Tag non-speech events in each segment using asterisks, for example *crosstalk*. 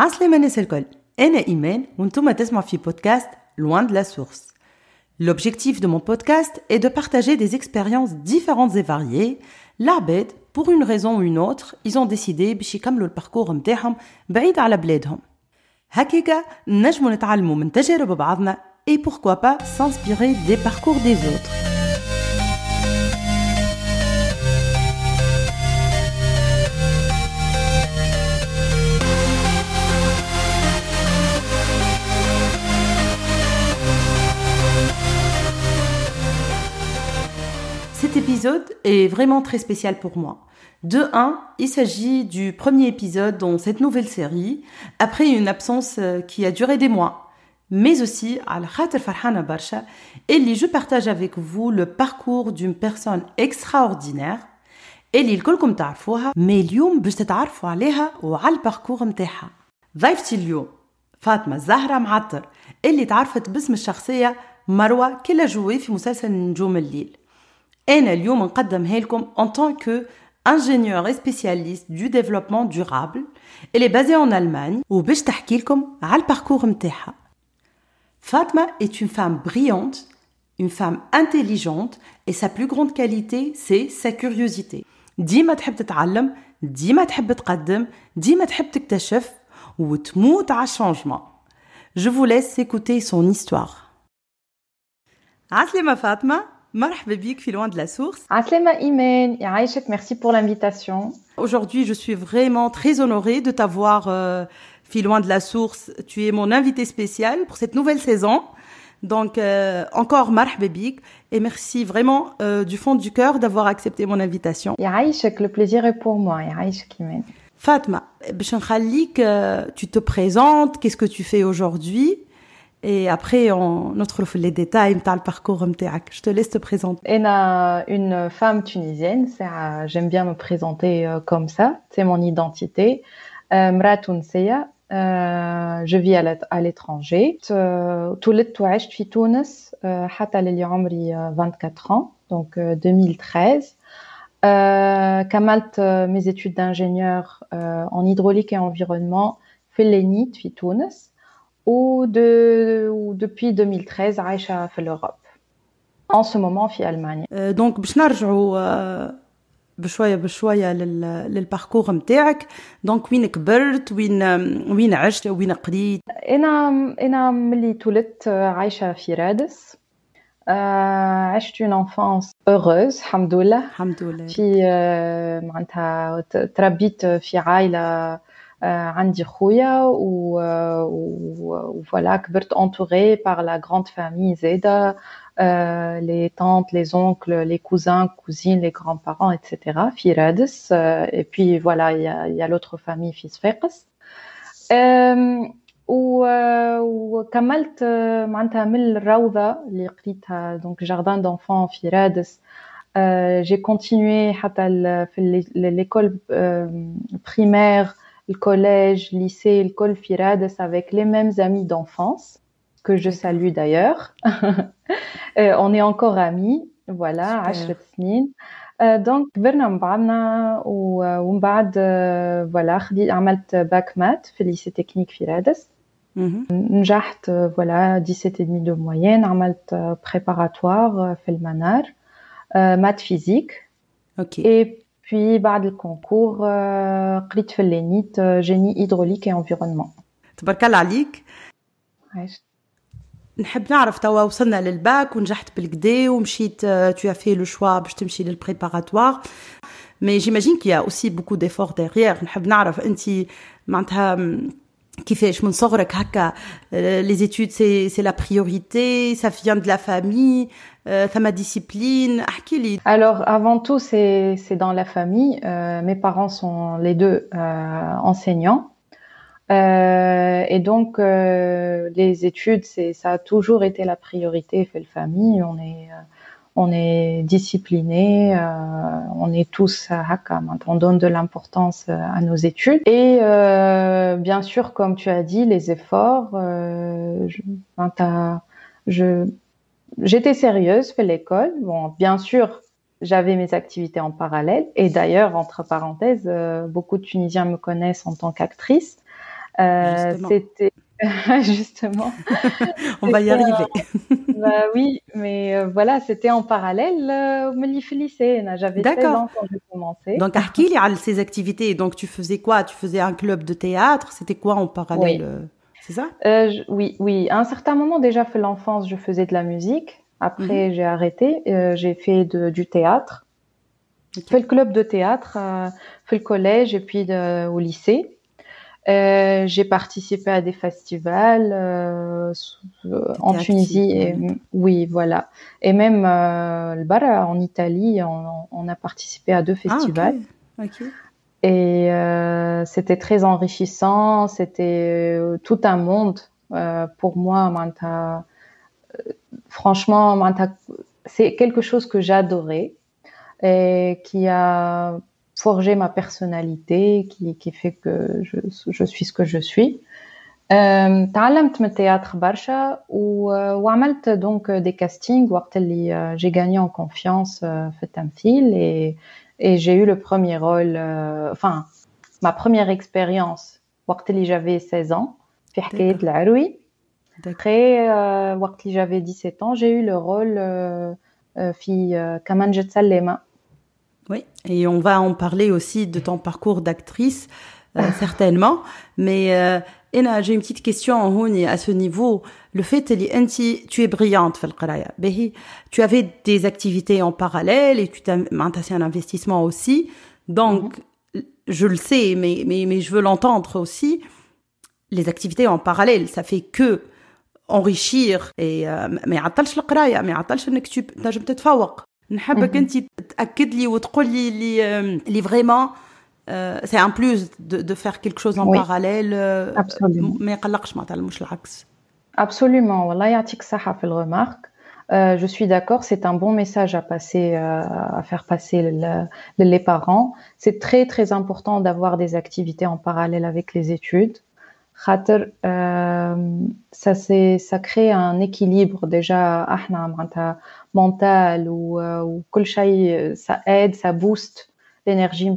عسلامة الناس الكل أنا إيمان وانتم تسمعوا في بودكاست Loin de la source. L'objectif de mon podcast est de partager des expériences différentes et variées. L'arbed, pour une raison ou une autre, ils ont décidé باش يكملوا الباركور نتاعهم بعيد على بلادهم. هكاكا نجموا نتعلموا من تجارب بعضنا et pourquoi pas s'inspirer des parcours des autres. épisode est vraiment très spécial pour moi. De 1, il s'agit du premier épisode dans cette nouvelle série, après une absence euh, qui a duré des mois. Mais aussi, al khater farhana barsha, et je partage avec vous le parcours d'une personne extraordinaire اللي الكلكم تعرفوها mais اليوم باش تتعرفوا عليها وعلى الباركور نتاعها ضيفتي اليوم فاطمة زهرة معطر اللي تعرفت باسم الشخصية مروة كلا جوي في مسلسل نجوم الليل أنا اليوم نقدمها لكم en tant que ingénieur et spécialiste du développement durable. Elle est basée en Allemagne وباش تحكي لكم على الباركور نتاعها. Fatma est une femme brillante, une femme intelligente et sa plus grande qualité c'est sa curiosité. ديما تحب تتعلم، ديما تحب تقدم، ديما تحب تكتشف وتموت على الشانجمون. Je vous laisse écouter son histoire. عسلامة فاطمة مرحبا بك في loin de la source. Aslema Imen, Aïchek, merci pour l'invitation. Aujourd'hui, je suis vraiment très honorée de t'avoir euh, fi loin de la source. Tu es mon invité spécial pour cette nouvelle saison. Donc euh, encore marhaba bik et merci vraiment euh, du fond du cœur d'avoir accepté mon invitation. Aïchek, le plaisir est pour moi. Aïchek Imen. Fatma, باش نخليك euh, tu te présentes, qu'est-ce que tu fais aujourd'hui Et après, on notre les détails de le parcours Je te laisse te présenter. Ena, une femme tunisienne, j'aime bien me présenter euh, comme ça, c'est mon identité. Euh, Mra Tunseya, euh, je vis à l'étranger. Toulet Touach, fi Tunis, Hatal 24 ans, donc 2013. Kamalt mes études d'ingénieur en hydraulique et environnement, Felleni, fi Tunis تونس و de, و depuis 2013 عايشة في l'Europe en ce moment في ألمانيا Euh, donc باش نرجعوا euh, بشويه بشويه لل للباركور نتاعك دونك وين كبرت وين وين عشت وين قريت أنا أنا ملي تولدت عايشة في رادس آه، عشت une enfance heureuse الحمد لله الحمد لله في آه، معناتها ت- تربيت في عائلة آه، عندي خويا و- و- وفوالا كبرت entourée par la grande famille زيدا euh, les tantes, les oncles, les cousins, cousines, les grands-parents, etc. في رادس euh, et puis voilà il y a, il y a l'autre famille في صفاقس آم، و- وكملت آه، معناتها من الروضة اللي قريتها دونك جاردان دونفون في رادس Euh, j'ai continué حتى ال- في ال- l'école euh, primaire, le collège, lycée, l'école في رادس avec les mêmes amis d'enfance que je salue d'ailleurs. *laughs* Euh, on est encore amis, voilà, Super. 10 سنين. آه، دونك كبرنا مع بعضنا و- ومن بعد آه، فوالا خدي عملت باك مات في الليسي تكنيك في رادس مهم. نجحت آه، فوالا 17 et demi de moyenne عملت آه، préparatoire آه، في المنار مات فيزيك اوكي et puis بعد الكونكور آه، قريت في اللينيت جيني هيدروليك et environnement تبارك الله عليك عشت نحب نعرف توا وصلنا للباك ونجحت بالكدا ومشيت tu as fait le choix باش تمشي للبريباراتوار mais j'imagine qu'il y a aussi beaucoup d'efforts derrière نحب نعرف انت معناتها م، كيفاش من صغرك هكا euh, les études c'est c'est la priorité ça vient de la famille euh, ثما discipline احكي لي Alors, avant tout, c'est c'est dans la famille. Euh, mes parents sont les deux euh, enseignants. Euh, et donc, euh, les études, c'est ça a toujours été la priorité fait la famille. On est euh, on est discipliné, euh, on est tous à haka, on donne de l'importance euh, à nos études. Et euh, bien sûr, comme tu as dit, les efforts. Euh, je, ben, t'as- je j'étais sérieuse fait l'école. Bon, bien sûr, j'avais mes activités en parallèle. Et d'ailleurs, entre parenthèses, beaucoup de Tunisiens me connaissent en tant qu'actrice. c'était *laughs* justement. On va y arriver. bah oui, mais euh, voilà, c'était en parallèle euh, au lycée. J'avais 16 ans quand j'ai commencé. Donc, à qui ces activités? Donc, tu faisais quoi? Tu faisais un club de théâtre? C'était quoi en parallèle euh, C'est ça? Oui, oui. À un certain moment, déjà, fait l'enfance, je faisais de la musique. Après, mhm. j'ai arrêté. j'ai fait du théâtre. J'ai fait le club de théâtre, fait le collège et puis au lycée. Euh, j'ai participé à des festivals euh, en Tunisie. Et, oui, voilà. Et même euh, en Italie, on, a participé à deux ah, festivals. Et euh, c'était très enrichissant. C'était euh, tout un monde pour moi. franchement, c'est quelque chose que j'adorais et qui a forger ma personnalité qui, qui fait que je, je, suis ce que je suis. تعلمت من التياتر برشا وعملت دونك دي كاستينغ وقت اللي j'ai gagné en confiance في التمثيل et, et j'ai eu le premier rôle enfin ma première expérience وقت اللي j'avais 16 ans في حكاية العروي après وقت اللي j'avais 17 ans j'ai eu le rôle في كمان جت سلمة oui, et on va en parler aussi de ton parcours d'actrice, euh, certainement. Mais euh, j'ai une petite question à ce niveau. Le fait que tu es brillante, tu avais des activités en parallèle et tu as un investissement aussi. Donc, mhm. je le sais, mais, mais, mais je veux l'entendre aussi. Les activités en parallèle, ça fait que enrichir et mais عطلش القرايه ما يعطلش انك تنجم تتفوق نحبك انت تاكد لي وتقول لي اللي اللي فريمون سي ان بلوس دو فير كيلك شوز ان باراليل ما يقلقش ما تعلموش العكس Absolument, والله يعطيك الصحة في الرمارك. Euh, je suis d'accord, c'est un bon message à passer, euh, à faire passer le, le, les parents. C'est très très important d'avoir des activités en parallèle avec les études. ça c'est ça crée un équilibre déjà mental ou euh, euh, ça aide ça booste l'énergie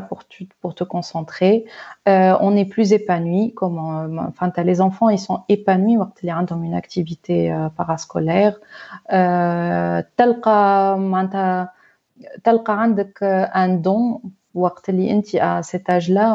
pour pour te concentrer. Euh, on est plus épanoui enfin as les enfants ils sont épanouis dans une activité parascolaire. Euh, un don à cet âge là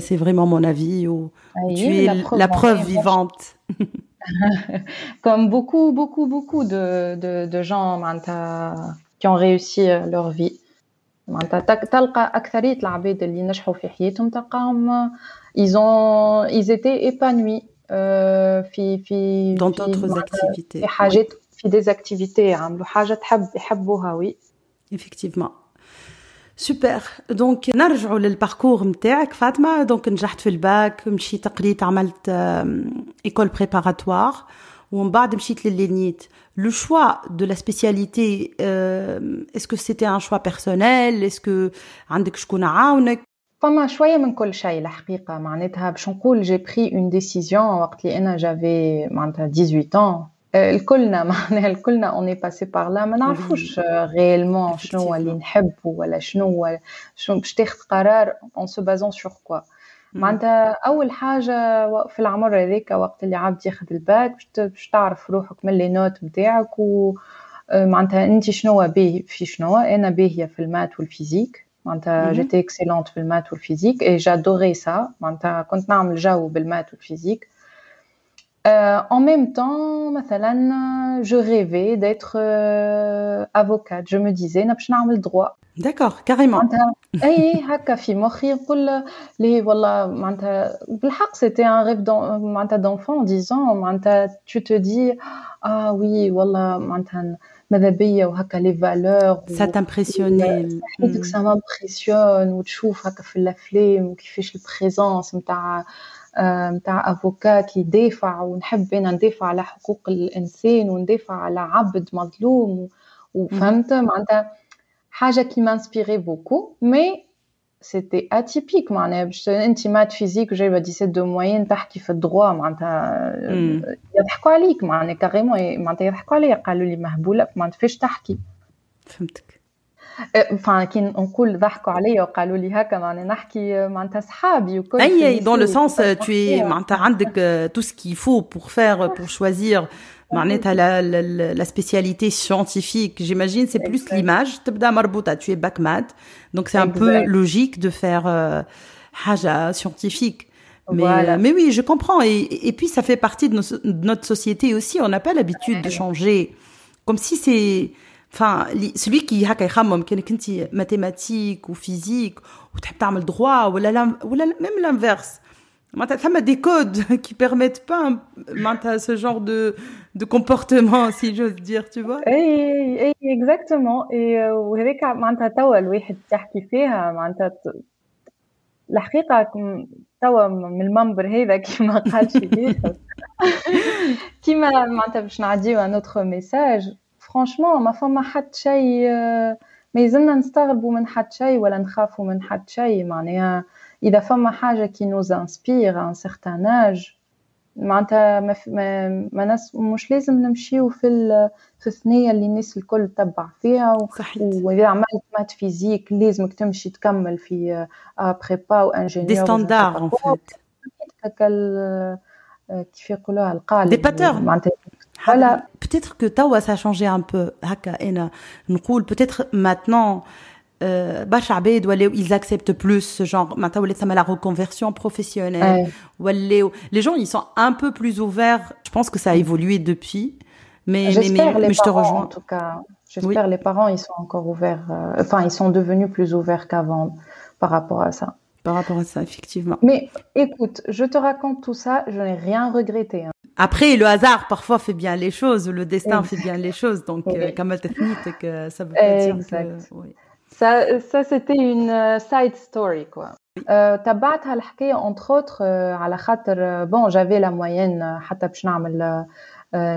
c'est vraiment mon avis ou, tu es la preuve, vivante. *laughs* Comme beaucoup, beaucoup, beaucoup de, de, de gens qui ont réussi euh, leur vie. Ils, ont, ils étaient épanouis dans d'autres activités. Effectivement. سوبر دونك نرجعوا للباركور نتاعك فاطمه دونك نجحت في الباك مشيت قريت عملت ايكول بريباراتوار ومن بعد مشيت لللينيت لو شوا دو لا سبيسياليتي اسكو سيتي ان شوا بيرسونيل اسكو عندك شكون عاونك فما شويه من كل شيء الحقيقه معناتها باش نقول جي بري اون ديسيزيون وقت اللي انا جافي معناتها 18 الكلنا *laughs* معناها الكلنا اوني باسي بار لا ما نعرفوش ريالمون شنو هو اللي نحبه ولا شنو هو شنو باش تاخذ قرار اون سو بازون سور كوا معناتها أول حاجة في العمر هذاك وقت اللي عبد ياخذ الباك باش تعرف روحك من لي نوت نتاعك و معناتها أنت شنو باهي في شنو. أنا باهيه في المات والفيزيك. معناتها جيتي اكسيلونت في المات والفيزيك اي جادوري سا معناتها كنت نعمل جو بالمات والفيزيك. en même temps مثلا je rêvais d'être avocate je me disais نبش نعمل droit D'accord, carrément. اي هكا في مخي نقول لي والله معناتها بالحق c'était un rêve معناتها d'enfant en disant معناتها tu te dis ah oui والله معناتها ماذا بيا وهكا لي فالور ça t'impressionnait صحيتك ça m'impressionne وتشوف هكا في الافلام وكيفاش البريزونس نتاع نتاع افوكا كي يدافع ونحب أنا ندافع على حقوق الإنسان وندافع على عبد مظلوم وفهمت؟ معناتها حاجة كي مانسبيري بوكو مي سيتي اتيبيك معناها. باش أنت مات فيزيك وجايبه 17 دو موين تحكي في الدروا معناتها يضحكوا عليك معناها كاريمون معناتها يضحكوا عليا قالوا لي مهبولة ما فيش تحكي. فهمتك. Enfin, dans le sens tu es tout ce qu'il faut pour faire pour choisir. la, la, la spécialité scientifique. J'imagine c'est plus l'image. tu es bac donc c'est un peu logique de faire haja scientifique. Mais, euh، mais oui je comprends. Et, et puis ça fait partie de notre société aussi. On n'a pas l'habitude de changer. Comme si c'est enfin, celui qui هكا يخمم كانك انت mathématiques ou physique وتحب تعمل droit ولا ولا même l'inverse. معناتها ثم des codes *laughs* qui permettent pas معناتها ce genre de de comportement si j'ose dire tu vois. اي اي exactement et وهذيك معناتها توا الواحد تحكي فيها معناتها الحقيقة توا من المنبر هذا كيما قال شي كيما معناتها باش نعديو ان اوتر ميساج فرانشمون ما فما حد شيء ما يزلنا نستغربوا من حد شيء ولا نخافوا من حد شيء معناها اذا فما حاجة كي نوز انسبير ان سيغتان اج معناتها ما, ما, ما ناس مش لازم نمشيو في في الثنيه اللي الناس الكل تبع فيها و... واذا عملت مات فيزيك لازمك تمشي تكمل في بريبا وانجينيور دي ستاندار ان فيت كيف يقولوها القالب دي باترن معناتها Peut-être que Tawa, ça a changé un peu. Peut-être maintenant, euh, ils acceptent plus ce genre. Maintenant, la reconversion professionnelle. Les gens, ils sont un peu plus ouverts. Je pense que ça a évolué depuis. Mais, mais, mais, je te rejoins. En tout cas, j'espère oui. les parents, ils sont encore ouverts. Euh, enfin, ils sont devenus plus ouverts qu'avant par rapport à ça. Par rapport à ça, effectivement. Mais écoute, je te raconte tout ça, je n'ai rien regretté. Hein. Après, le hasard parfois fait bien les choses, le destin exact. fait bien les choses. Donc, comme oui. que ça veut pas dire exact. que... Oui. Ça, ça c'était une side story quoi. تبعتها الحكايه entre autres على خاطر bon j'avais la moyenne حتى باش نعمل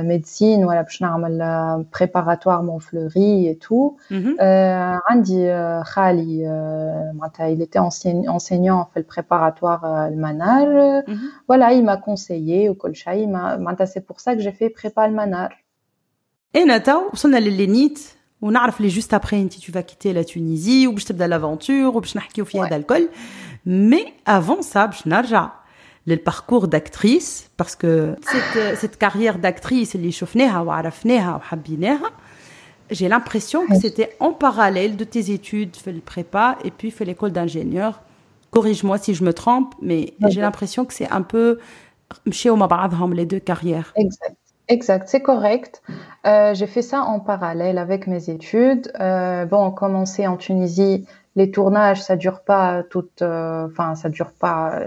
médecine ولا باش نعمل préparatoire Montfleury et tout عندي خالي معناتها il était enseignant في préparatoire المنار voilà il m'a conseillé وكل شيء معناتها c'est pour ça que j'ai fait prépa المنار هنا تو وصلنا لللينيت ونعرف لي جوست ابري انت tu vas quitter la Tunisie وباش تبدا لافونتور وباش نحكيو فيها هذا الكل مي افون سا باش نرجع le parcours d'actrice parce que cette, euh, cette carrière d'actrice j'ai l'impression que c'était en parallèle de tes études fait le prépa et puis fait l'école d'ingénieur. Corrige-moi si je me trompe mais j'ai l'impression que c'est un peu chez les deux carrières. Exact. Exact, c'est correct. Euh, j'ai fait ça en parallèle avec mes études. Euh, bon, on en Tunisie, les tournages, ça dure pas toute, euh, enfin, euh, ça dure pas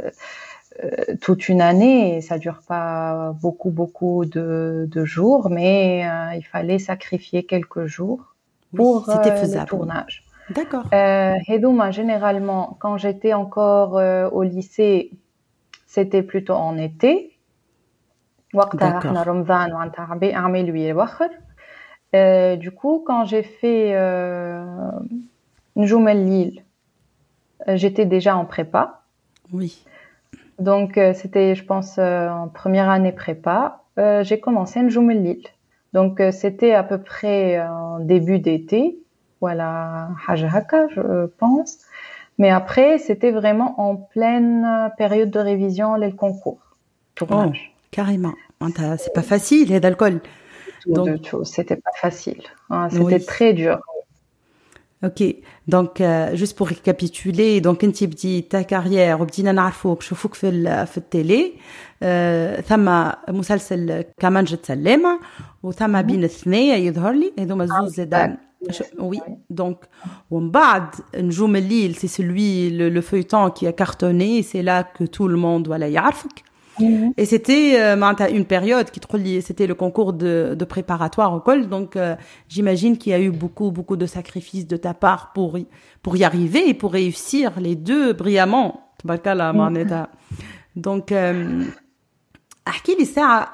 euh, toute une année. Ça dure pas beaucoup, beaucoup de, jours, mais euh, il fallait sacrifier quelques jours pour oui, euh, le tournage. D'accord. Euh, généralement, quand j'étais encore au lycée, c'était plutôt en été. du coup, quand j'ai fait euh, Lille, j'étais déjà en prépa. Oui. Donc, euh, c'était, je pense, euh, en première année prépa. Euh, j'ai commencé Njoum Lille. Donc, c'était à peu près en début d'été. Voilà, Hajahaka, je pense. Mais après, c'était vraiment en pleine période de révision, les concours. Tournage. Oh, carrément. C'est pas facile, il y a d'alcool. Donc... C'était pas facile. Hein. C'était très dur. Ok, donc euh, juste pour récapituler, donc انت بدي ta carrière وبدينا نعرفوك شوفوك في ال- في التيلي آه، ثم مسلسل كمان جت سلامة وثم بين الثنية يظهر لي هذوما زوز زاد ش- oui donc ومن بعد نجوم الليل c'est celui le, le feuilleton qui a cartonné c'est là que tout le monde Mhm. Et c'était euh, ben, une période qui c'était le concours de, de, préparatoire au col, donc euh, j'imagine qu'il y a eu beaucoup beaucoup de sacrifices de ta part pour y, pour y arriver et pour réussir les deux brillamment. Mmh. Donc euh,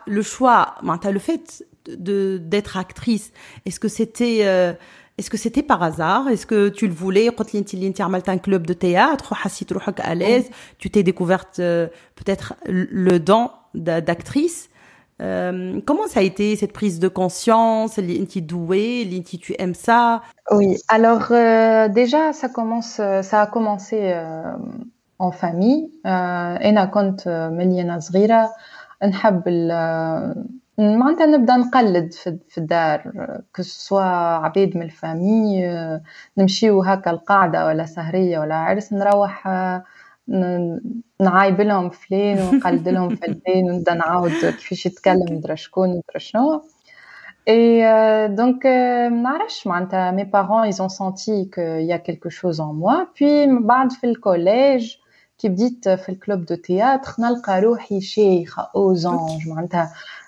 le choix, ben, le fait de d'être actrice, est-ce que c'était euh, est-ce que c'était par hasard Est-ce que tu le voulais قلت لي انت اللي انت عملت un club de théâtre وحسيت روحك à l'aise tu t'es découverte euh, peut-être le don d'a- d'actrice Euh, comment ça a été cette prise de conscience اللي انت douée اللي انت tu aimes ça Oui, alors euh, déjà ça commence, euh, ça a commencé euh, en famille. آه، أنا كنت آه، ملي أنا صغيرة نحب ال- آه، معناتها نبدا نقلد في الدار كو سوا عبيد من الفامي آه، نمشيو هكا القاعدة ولا سهرية ولا عرس نروح آه، نعايب لهم فلان ونقلد لهم فلان ونبدا نعاود كيفاش يتكلم ندرا شكون ندرا شنو. Et euh, donc, euh, mes parents ils ont senti qu'il y a quelque chose en moi. Puis بعد في الكوليج كي بديت في الكلوب دو تياتر نلقى روحي شيخة aux anges. معناتها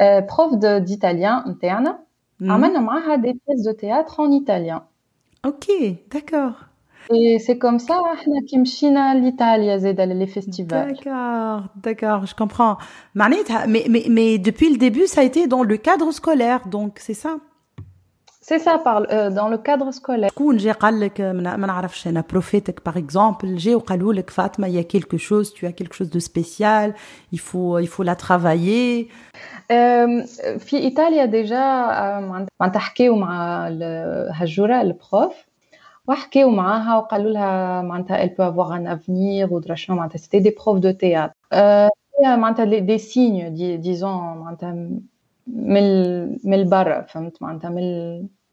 Euh, prof d'italien interne, mm. à des pièces de théâtre en italien. Ok, d'accord. Et c'est comme ça qu'on a l'Italie les festivals. D'accord, d'accord, je comprends. Mais, mais, mais depuis le début, ça a été dans le cadre scolaire, donc c'est ça? C'est ça par euh, dans le cadre scolaire. شكون جا قال لك ما ما نعرفش انا بروفيتك باغ اكزومبل جا وقالوا لك فاطمه il y a quelque chose tu as quelque chose de spécial il faut il faut la travailler آم، في إيطاليا ديجا آم، معناتها حكيو مع ال- هجورة البروف وحكيو معاها وقالوا لها معناتها elle peut avoir un avenir ودرا شنو معناتها c'était des profs de théâtre. آه، هي معناتها les- des signes دي- disons معناتها من ال- من البرا فهمت معناتها من ال-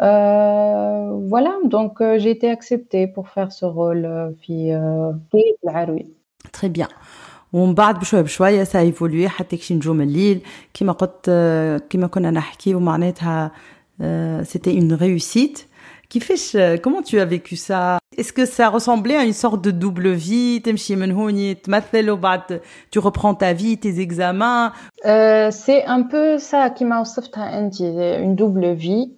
أه voilà donc euh, j'ai été acceptée pour faire ce rôle euh, في euh, في العروي تري بيان ومن بعد بشويه بشويه سا ايفولوي حتى كشي نجوم الليل كيما قلت آه، كيما كنا نحكيو معناتها سيتي اون ريوسيت كيفاش comment tu as vécu ça est-ce que ça ressemblait à une sorte de double vie تمشي من هوني تمثل وبعد tu reprends ta vie tes examens Euh, c'est un peu ça كيما وصفتها انت une double vie آه،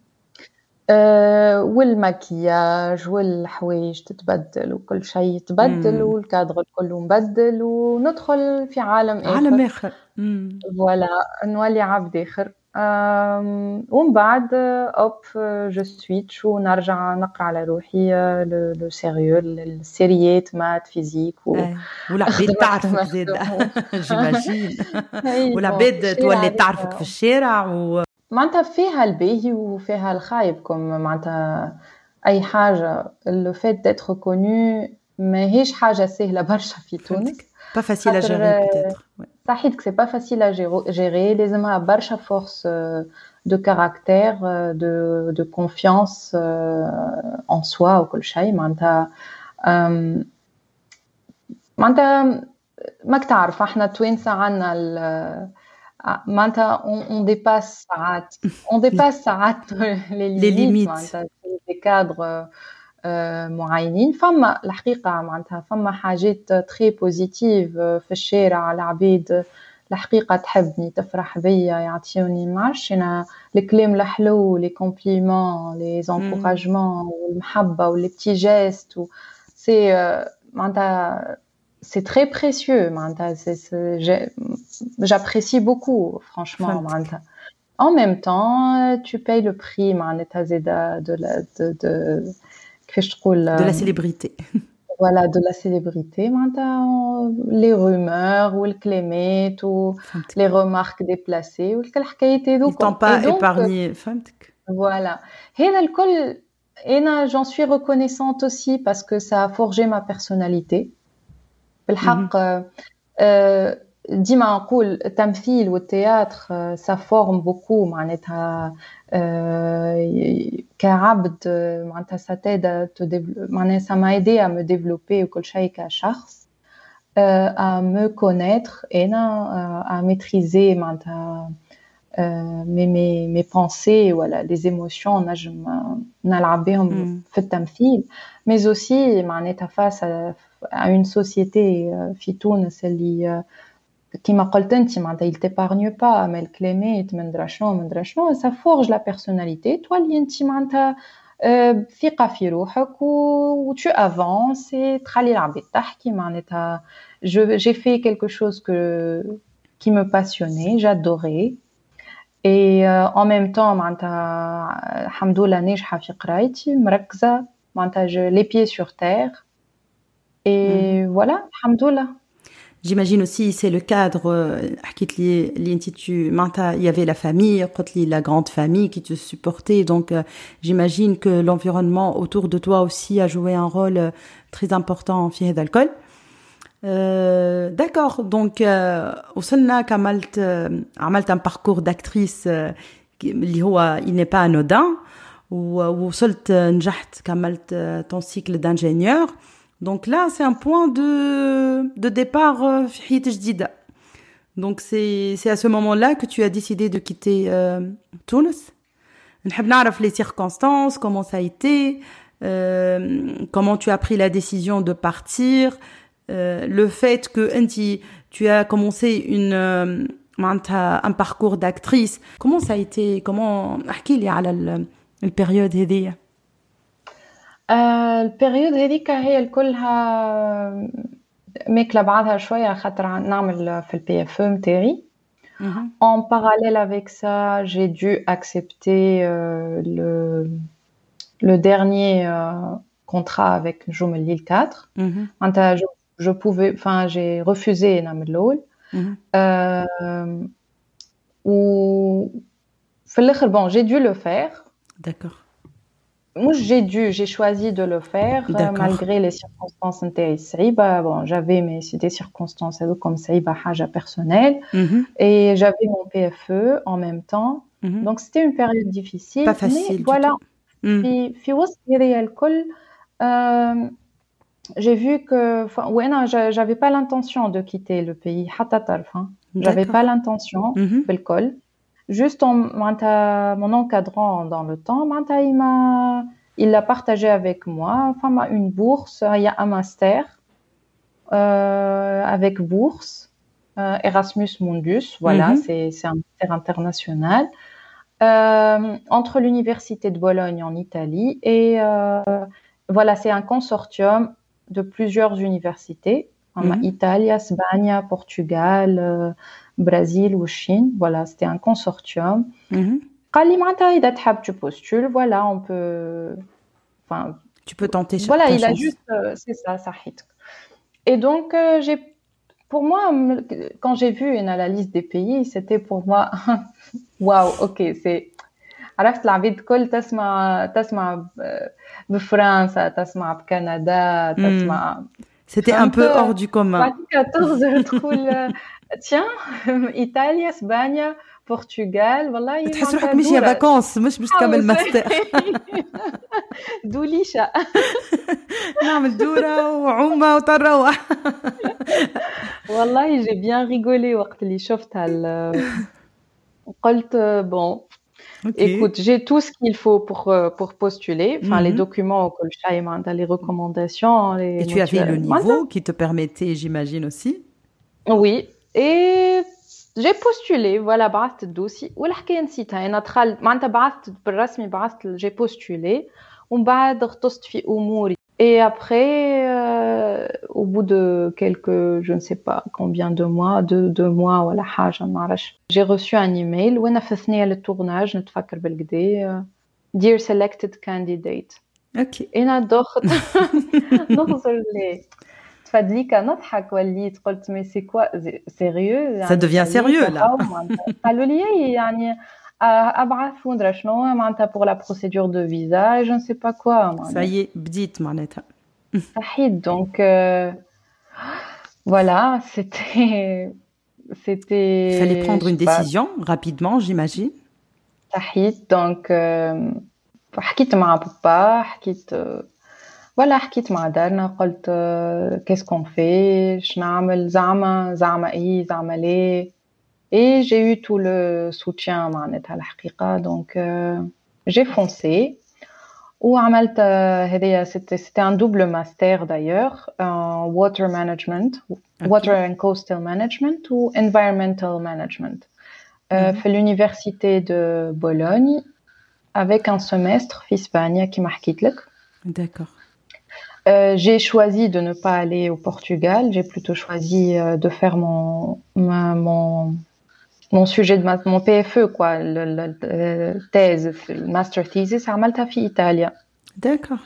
والمكياج والحوايج تتبدل وكل شيء يتبدل. والكادر كله مبدل وندخل في عالم آخر. عالم آخر. فوالا نولي عبد آم، ومن بعد أوب جو سويتش ونرجع نقرأ على روحي لو لو سيريو السيريات مات فيزيك و... والعباد *laughs* تعرفك *laughs* زاد *laughs* جيماجين. أي، والعباد بون، تولي تعرفك. في الشارع و معناتها فيها الباهي وفيها الخايب كم معناتها أي حاجة le fait d'être connu ماهيش حاجه سهله برشا في تونس با فاسيل ا جيري peut-être صحيح que c'est pas facile à gérer لازمها برشا force de caractère de de confiance en soi وكل شيء معناتها معناتها ماك تعرف احنا توانسه عندنا معناتها on dépasse ساعات on dépasse ساعات *laughs* les limites معناتها des cadres معينين فما الحقيقة معناتها فما حاجات تري بوزيتيف في الشارع العبيد الحقيقة تحبني تفرح بيا يعطيوني معرفش أنا الكلام الحلو لي كومبليمون لي زونكوراجمون والمحبة واللي بتي جيست سي معناتها c'est très précieux j'apprécie beaucoup franchement en même temps tu payes le prix de la de, de de la célébrité. *laughs* voilà de la célébrité les rumeurs ou le clémet ou les remarques déplacées ou ils t'ont pas épargné voilà. Et j'en suis reconnaissante aussi parce que ça a forgé ma personnalité بالحق ديما نقول التمثيل والتياتر سا فورم بوكو معناتها كعبد معناتها سا تيد معناتها سا ما ايدي ا مو ديفلوبي وكل شيء كشخص à me connaître et à maîtriser معناتها mes, mes, mes pensées voilà les émotions نجم نلعب بهم في التمثيل mais aussi معناتها face à à une société في تونس اللي كما قلت انت معناتها il t'épargne pas ما الكلمات ما ندرى شنو ما ندرى شنو ça forge la personnalité تولي انت معناتها ثقة في روحك و tu avances تخلي العباد تحكي معناتها j'ai fait quelque chose que qui me passionnait j'adorais et euh, en même temps معناتها الحمد لله ناجحة في قرايتي مركزة معناتها les pieds sur terre et mmh. voilà, alhamdoulilah. J'imagine aussi, c'est le cadre, il y avait la famille, la grande famille qui te supportait, donc j'imagine que l'environnement autour de toi aussi a joué un rôle très important en fille d'alcool. Euh, D'accord, donc وصلنا كملت عملت un parcours d'actrice اللي هو il n'est pas anodin ووصلت نجحت كملت ton cycle d'ingénieur. Donc là, c'est un point de, de départ euh, Donc c'est c'est à ce moment-là que tu as décidé de quitter euh, Tunis. les circonstances, comment ça a été, euh, comment tu as pris la décision de partir, euh, le fait que tu as commencé une euh, un parcours d'actrice. Comment ça a été Comment احكي لي على البيريود هذه البيريود هذيك هي الكلها ماكله بعضها شويه خاطر نعمل في البي اف او نتاعي En parallèle avec ça, j'ai dû accepter euh, le, le dernier euh, contrat avec Joum Lille 4. Mm -hmm. je, je pouvais, enfin, j'ai refusé Namel mm -hmm. euh, ou, bon, j'ai dû le faire. D'accord. Moi, j'ai dû, j'ai choisi de le faire euh, malgré les circonstances bah, Bon, j'avais mais des circonstances comme Saïba Haja personnelle mm et j'avais mon PFE en même temps. Mm -hmm. Donc, c'était une période difficile. Pas facile. Mais voilà. Mm. J'ai vu que, ouais, non, j'avais pas l'intention de quitter le pays. Hein. J'avais pas l'intention, mm -hmm. Juste en, mon encadrant dans le temps, il m'a, il l'a partagé avec moi. Enfin, une bourse, il y a un master euh, avec bourse, euh, Erasmus Mundus, voilà, mm-hmm. c'est un master international. Euh, entre l'université de Bologne en Italie et voilà, c'est un consortium de plusieurs universités, mm-hmm. Italie, Espagne, Portugal, Brésil ou Chine. Voilà, c'était un consortium. tu postules, voilà, on peut. Enfin, tu peux tenter Voilà, il a juste. Euh, c'est ça, ça hit. Et donc, euh, j'ai. Pour moi, quand j'ai vu une, la liste des pays, c'était pour moi. *laughs* Waouh, ok, c'est. عرفت العبيد الكل تسمع تسمع بفرنسا تسمع بكندا تسمع C'était un peu hors du commun. *laughs* بعد تغزر تقول *laughs* تيان ايطاليا اسبانيا برتغال والله تحس روحك ماشيه فاكونس مش باش تكمل ماستر *laughs* دوليشه *laughs* نعمل دوره وعومه وتروح والله جي بيان ريغولي وقت اللي شفتها قلت بون Okay. Écoute, j'ai tout ce qu'il faut pour, euh, pour postuler, enfin mm -hmm. les documents au Kolsheim, les recommandations. Les et tu avais le niveau qui te permettait, j'imagine aussi Oui, et j'ai postulé voilà بعثت الدوسي والحكايه نسيتها انا دخلت معناتها بعثت بالرسمي بعثت j'ai postulé ومن بعد اغتصت في اموري et après euh, au bout de quelques je ne sais pas combien de mois deux deux mois ولا حاجه ما نعرفش j'ai reçu un email وانا في ثنيه للتورناج نتفكر بالكدا dear selected candidate اوكي انا دخت نغزر ليه تفادليك نضحك وليت قلت مي سي كوا سيريو يعني ça devient sérieux là قالوا لي يعني ابعث وندرى شنو معناتها pour la procédure de visa et je ne sais pas quoi ça y est بديت معناتها صحيت donc euh, voilà c'était *laughs* c'était fallait prendre une décision rapidement j'imagine صحيت donc euh, حكيت مع بابا حكيت ولا حكيت مع دارنا قلت qu'est-ce qu'on fait شنو نعمل زعما زعما ايه زعما ليه et j'ai eu tout le soutien معناتها الحقيقة donc euh, j'ai foncé وعملت هذايا c'était c'était un double master d'ailleurs en water management okay. water and coastal management ou environmental management euh, mm -hmm. في l'université de Bologne avec un semestre في اسبانيا كيما حكيت لك D'accord. Euh, j'ai choisi de ne pas aller au Portugal. J'ai plutôt choisi euh, de faire mon, ma, mon, mon sujet de ma, mon PFE, quoi, le, le, le thèse, le master thesis, عملتها في إيطاليا. D'accord.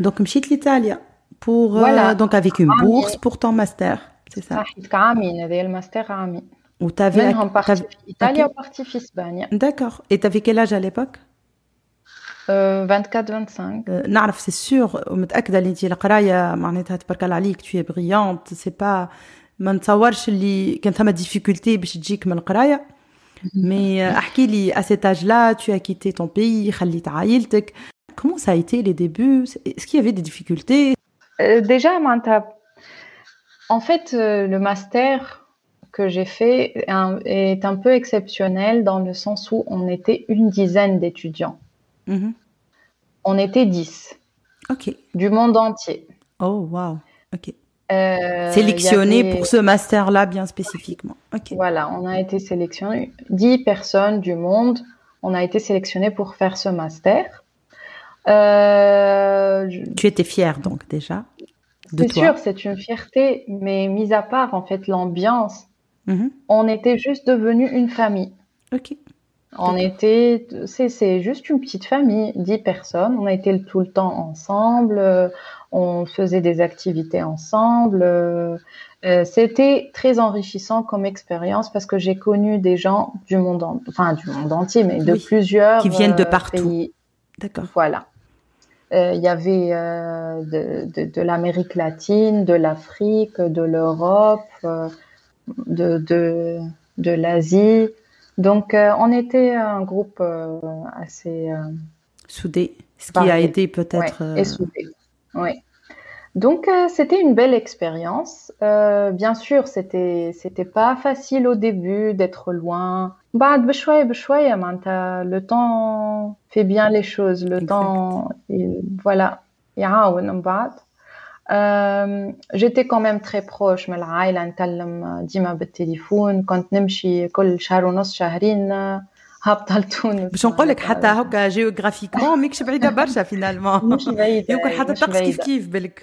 Donc, مشيت l'Italie pour Voilà. euh, donc avec une عامين. bourse pour ton master, c'est ça. صحيت عامين هذا الماستر عامين. Ou t'avais منهم بارتي t'avais- في إيطاليا Ok. وبارتي في إسبانيا. D'accord. Et t'avais quel âge à l'époque Euh, 24-25. Euh, نعرف سي سور ومتاكده اللي انت القرايه معناتها تبارك الله عليك tu es brillante سي با ما نتصورش اللي كان ثما ديفيكولتي باش تجيك من القرايه مي احكي لي à cet âge là tu as quitté ton pays خليت عائلتك comment ça a été les débuts est-ce qu'il y avait des difficultés Euh, déjà, معناتها, en fait, euh, le master que j'ai fait est un, est un peu exceptionnel dans le sens où on était une dizaine d'étudiants. Mhm. On était dix ok du monde entier. oh wow ok Euh, sélectionné avait- pour ce master là bien spécifiquement ok Voilà, on a été sélectionné, dix personnes du monde, on a été sélectionné pour faire ce master. Euh, tu étais fière donc déjà de c'est sûr, c'est une fierté, mais mis à part en fait l'ambiance, Mhm. on était juste devenus une famille. ok On était, c'est, juste une petite famille, dix personnes. On a été tout le temps ensemble. euh, On faisait des activités ensemble. euh, euh, C'était très enrichissant comme expérience parce que j'ai connu des gens du monde, en- enfin du monde entier, mais de Oui, plusieurs qui viennent de partout. pays. d'accord Voilà. Il y avait de, de, de l'Amérique latine, de l'Afrique, de l'Europe, de l'Asie. Donc, euh, on était un groupe euh, assez. Euh, soudé, ce qui a aidé peut-être. Et soudé, oui. Donc, c'était une belle expérience. bien sûr, c'était c'était pas facile au début d'être loin. Bah, le temps fait bien les choses. Le exact. temps, il, voilà. Quand même très proche من العائلة نكلم ديما بالتليفون. كنت نمشي كل شهر ونص شهرين هابطة لتونس باش نقول لك حتى هكا جيوغرافيكمون ماكش بعيدة برشا فينالمون *laughs* مش بعيدة يمكن حتى الطقس كيف. كيف بالك.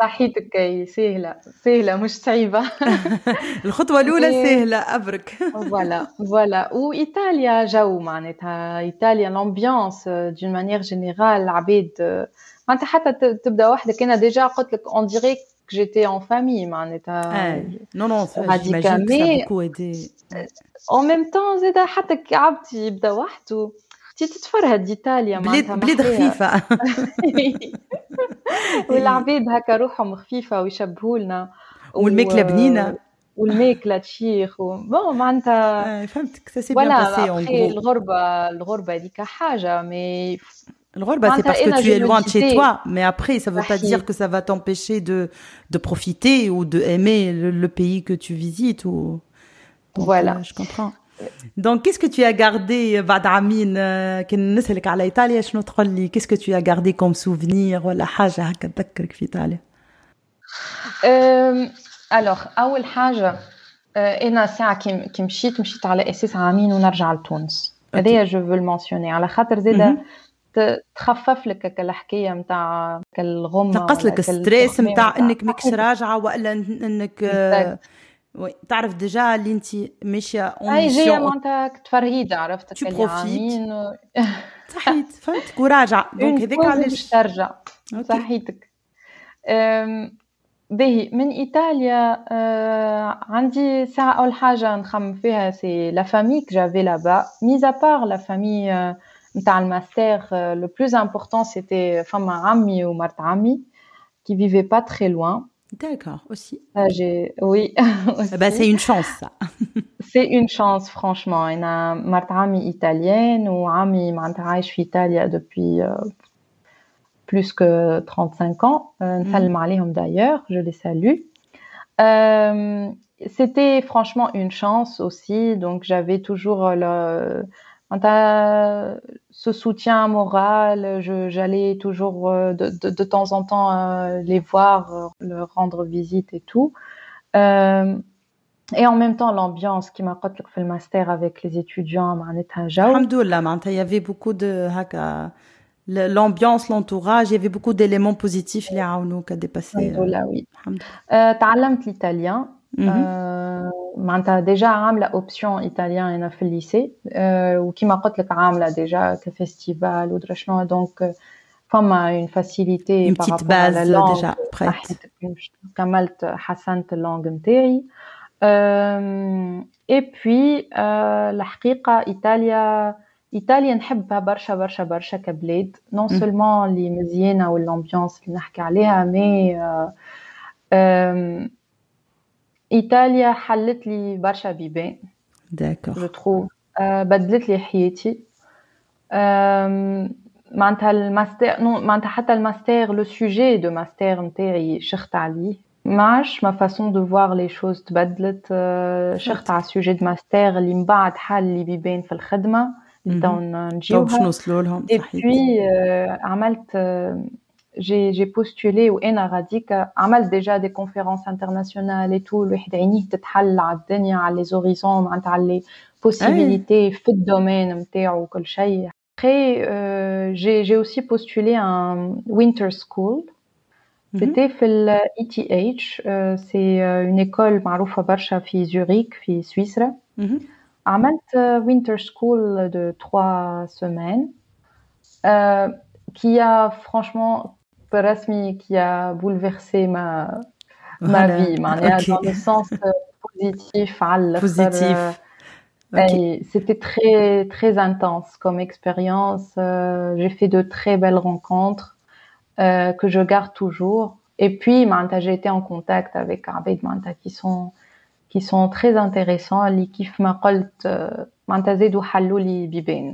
صحيتك كي سهلة سهلة مش صعيبة. *laughs* الخطوة الأولى إيه. سهلة أبرك. فوالا فوالا وإيطاليا جو معناتها. إيطاليا l'ambiance d'une manière générale العباد معناتها حتى تبدأ وحدك أنا ديجا قلت لك dirait que j'étais en famille معناتها آه. نو نو ça mais- aidé. En même temps زاد حتى كي عبد يبدا وحده كنتي تتفرهد ديتاليا بلاد بلاد خفيفة. *laughs* والعباد هكا روحهم خفيفه ويشبهوا لنا. والماكله بنينه والماكله تشيخ و... بون معناتها فهمتك. سي بيان باسي الغربه الغربة هذيك حاجة مي L'Europe, c'est parce que tu es loin de chez toi, mais après, ça ne veut pas dire que ça va t'empêcher de, de profiter ou de aimer le, le pays que tu visites. Ou... Donc, voilà. Euh, je comprends. Donc, qu'est-ce que tu as gardé, بعد عامين كنا نسألك على إيطاليا شنو تقول لي qu'est-ce que tu as gardé comme souvenir ولا حاجة هكا تذكرك في إيطاليا؟ ألوغ أول حاجة أنا ساعة كي مشيت مشيت على أساس عامين ونرجع لتونس هذايا جو فو المونسيوني على خاطر زاده تخفف لك الحكاية نتاع الغمه تنقص لك الستريس نتاع إنك ماكش راجعة وإلا إنك وي تعرف ديجا اللي انت ماشية اون أي جاية معناتها تفرهيد عرفت؟ تو بروفيت *laughs* صحيت. فهمتك. وراجع دونك هذاك علاش؟ ترجع. صحيتك. باهي. من إيطاليا آه عندي ساعة أول حاجة نخمم فيها سي لا فامي كو جافي لابا ميزا بار لا فامي نتاع الماستر لو بلوز امبورطون سيتي فما عمي ومرت عمي qui vivaient pas très loin D'accord, aussi. Ça, j'ai... Oui. *laughs* aussi. Bah, c'est une chance, ça. *laughs* c'est une chance, franchement. Il y a مرت عمي italienne ou عمي معناتها عايش في إيطاليا depuis euh, plus que 35 ans. نسلم عليهم d'ailleurs, je les salue. Euh, c'était franchement une chance aussi. Donc, j'avais toujours le, quand as ce soutien moral, j'allais toujours euh, de, de, temps en temps euh, les voir, euh, leur rendre visite et tout. Et en même temps, l'ambiance qui m'a fait le master avec les étudiants, il y avait beaucoup de l'ambiance, l'entourage, il y avait beaucoup d'éléments positifs les à dépasser. Alhamdoulilah, oui. Alhamdoulilah. Euh, l'italien معناتها ديجا عامله اوبسيون ايطاليان انا في الليسي أه وكيما قلت لك عامله ديجا كفيستيفال ودرا شنو دونك فما اون فاسيليتي بارابور باز ديجا كملت حسنت اللونغ نتاعي اي بوي الحقيقه ايطاليا ايطاليا نحبها برشا برشا برشا كبلاد نون سولمون اللي مزيانه والامبيونس اللي نحكي عليها مي ايطاليا حلت لي برشا بيبان داكوغ جو تروف بدلت لي حياتي معناتها الماستر نو معناتها حتى الماستر لو سوجي دو ماستر نتاعي شخت عليه ما عادش ما فاسون دو فوار لي شوز تبدلت شخت على السوجي دو ماستر اللي من بعد حل لي بيبان في الخدمه اللي تو نجيوها باش نوصلوا لهم صحيح بي عملت j'ai j'ai postulé وانا غاديك عملت ديجا دي كونفيرونس انترناسيونال اي تو الواحد عينيه تتحل على الدنيا على لي زوريزون معناتها على لي بوسيبيليتي في الدومين نتاعو وكل شيء Après, euh, j'ai aussi postulé un winter school. C'était في ال ETH. Euh, c'est une école معروفة برشا في زوريك في سويسرا. عملت winter school de trois semaines. Euh, qui a franchement Parasmi qui a bouleversé ma, ma vie, okay. dans le sens euh, positif. Positif. C'était très, très intense comme expérience. Euh, j'ai fait de très belles rencontres euh, que je garde toujours. Et puis, j'ai été en contact avec Abed Manta qui sont qui sont très intéressants. L'équipe Maqalt Manta Zedou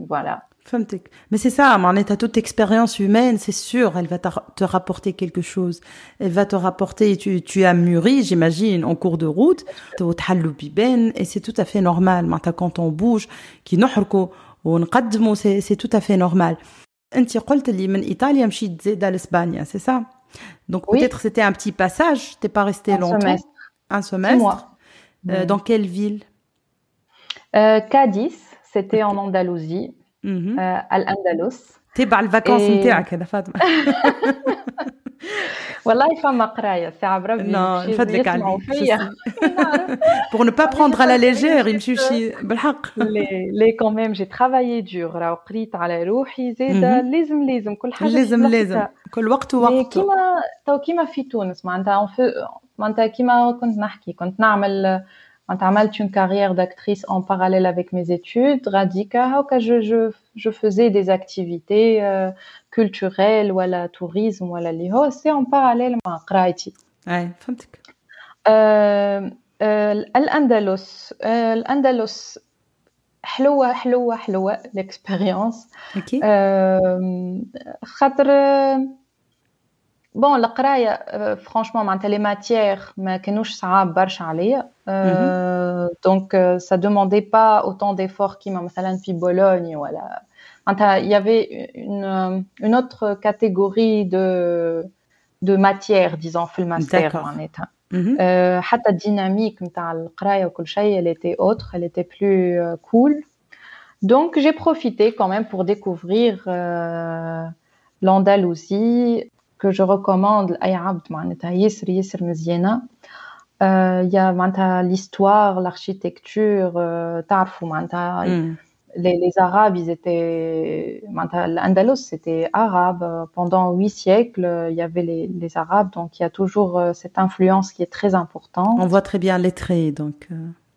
Voilà. فهمتك mais c'est ça معناتها toute expérience humaine c'est sûr elle va t'a- te rapporter quelque chose elle va te rapporter tu, tu as mûri j'imagine en cours de route وتحلوا بيبان et c'est tout à fait normal معناتها quand on bouge كي نحركوا ونقدموا c'est c'est tout à fait normal انت قلت لي من ايطاليا مشيت زاده لاسبانيا c'est ça donc Oui. peut-être c'était un petit passage t'es pas resté Un longtemps semestre. un Six semestre mois. Euh, dans quelle ville Euh, Cadiz, c'était en Andalousie, À l'Andalus. تبع الفاكونس Et- نتاعك هذا فاطمة. *laughs* والله فما قراية ساعه بربي يمشيو نفدلك pour ne pas prendre à la légère يمشيو شي بالحق. لي لي كون ميم جي ترافايي دور راهو قريت على روحي مهم. لازم لازم كل حاجة لازم. لازم. كل وقت ووقته كيما تو كيما في تونس معناتها معناتها كيما كنت نحكي كنت نعمل عملت une carrière d'actrice en parallèle avec mes études radika je je je faisais des activités euh, culturelles ولا tourisme ولا اللي هو c'est en parallèle مع قرايتي اي فهمتك آه، آه، الأندلس آه، الأندلس حلوة حلوة حلوة l'expérience اوكي آه، خاطر بون القرايه فرانشمون معناتها لي ماتيير ما كانوش صعاب برشا عليا دونك سا دوموندي با اوتون ديفور كيما مثلا في بولوني ولا معناتها il y avait une, une autre catégorie de de matière disons في الماستر معناتها Mhm. Euh, حتى الديناميك نتاع القرايه وكل شيء elle était autre elle était plus euh, cool donc j'ai profité quand même pour découvrir euh, l'Andalousie que je recommande لأي عبد معناتها ياسر ياسر مزيانة Euh, il y a l'histoire, l'architecture, euh, mm. les, les, Arabes, ils étaient, l'Andalus, c'était arabe. Pendant huit siècles, il y avait les, les, Arabes, donc il y a toujours euh, cette influence qui est très importante. On voit très bien les traits, donc.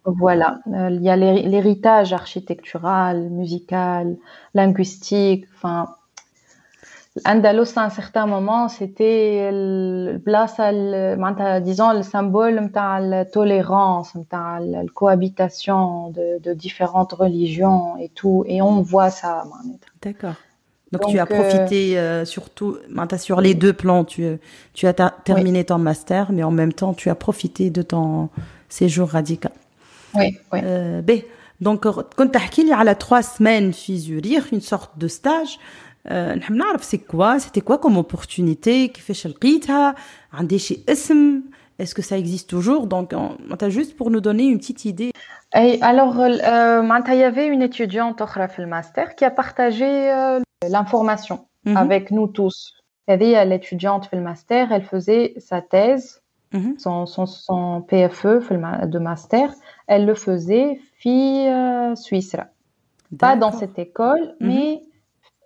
Voilà, il y a l'héritage architectural, musical, linguistique, enfin, Andalus, à un certain moment, c'était le place, disons, le symbole de la tolérance, de la cohabitation de, différentes religions et tout. Et on voit ça. D'accord. Donc, tu as euh, profité euh, surtout, sur les deux plans, tu, tu as terminé ton master, mais en même temps, tu as profité de ton séjour radical. Oui, oui. Euh, ben, donc, quand tu as parlé à la trois semaines, une sorte de stage, نحب نعرف c'est quoi, c'était quoi comme opportunité, كيفاش لقيتها, عندي شي اسم, est-ce que ça existe toujours? Donc, on, t'as juste pour nous donner une petite idée. Et alors, euh, معناتها, il y avait une étudiante أخرى في الماستر qui a partagé euh, l'information Mhm. avec nous tous. هذه l'étudiante في الماستر, elle faisait sa thèse, Mhm. son, son, son PFE في الما- de master, elle le faisait في euh, Suisse. Pas dans D'accord. cette école, Mhm. mais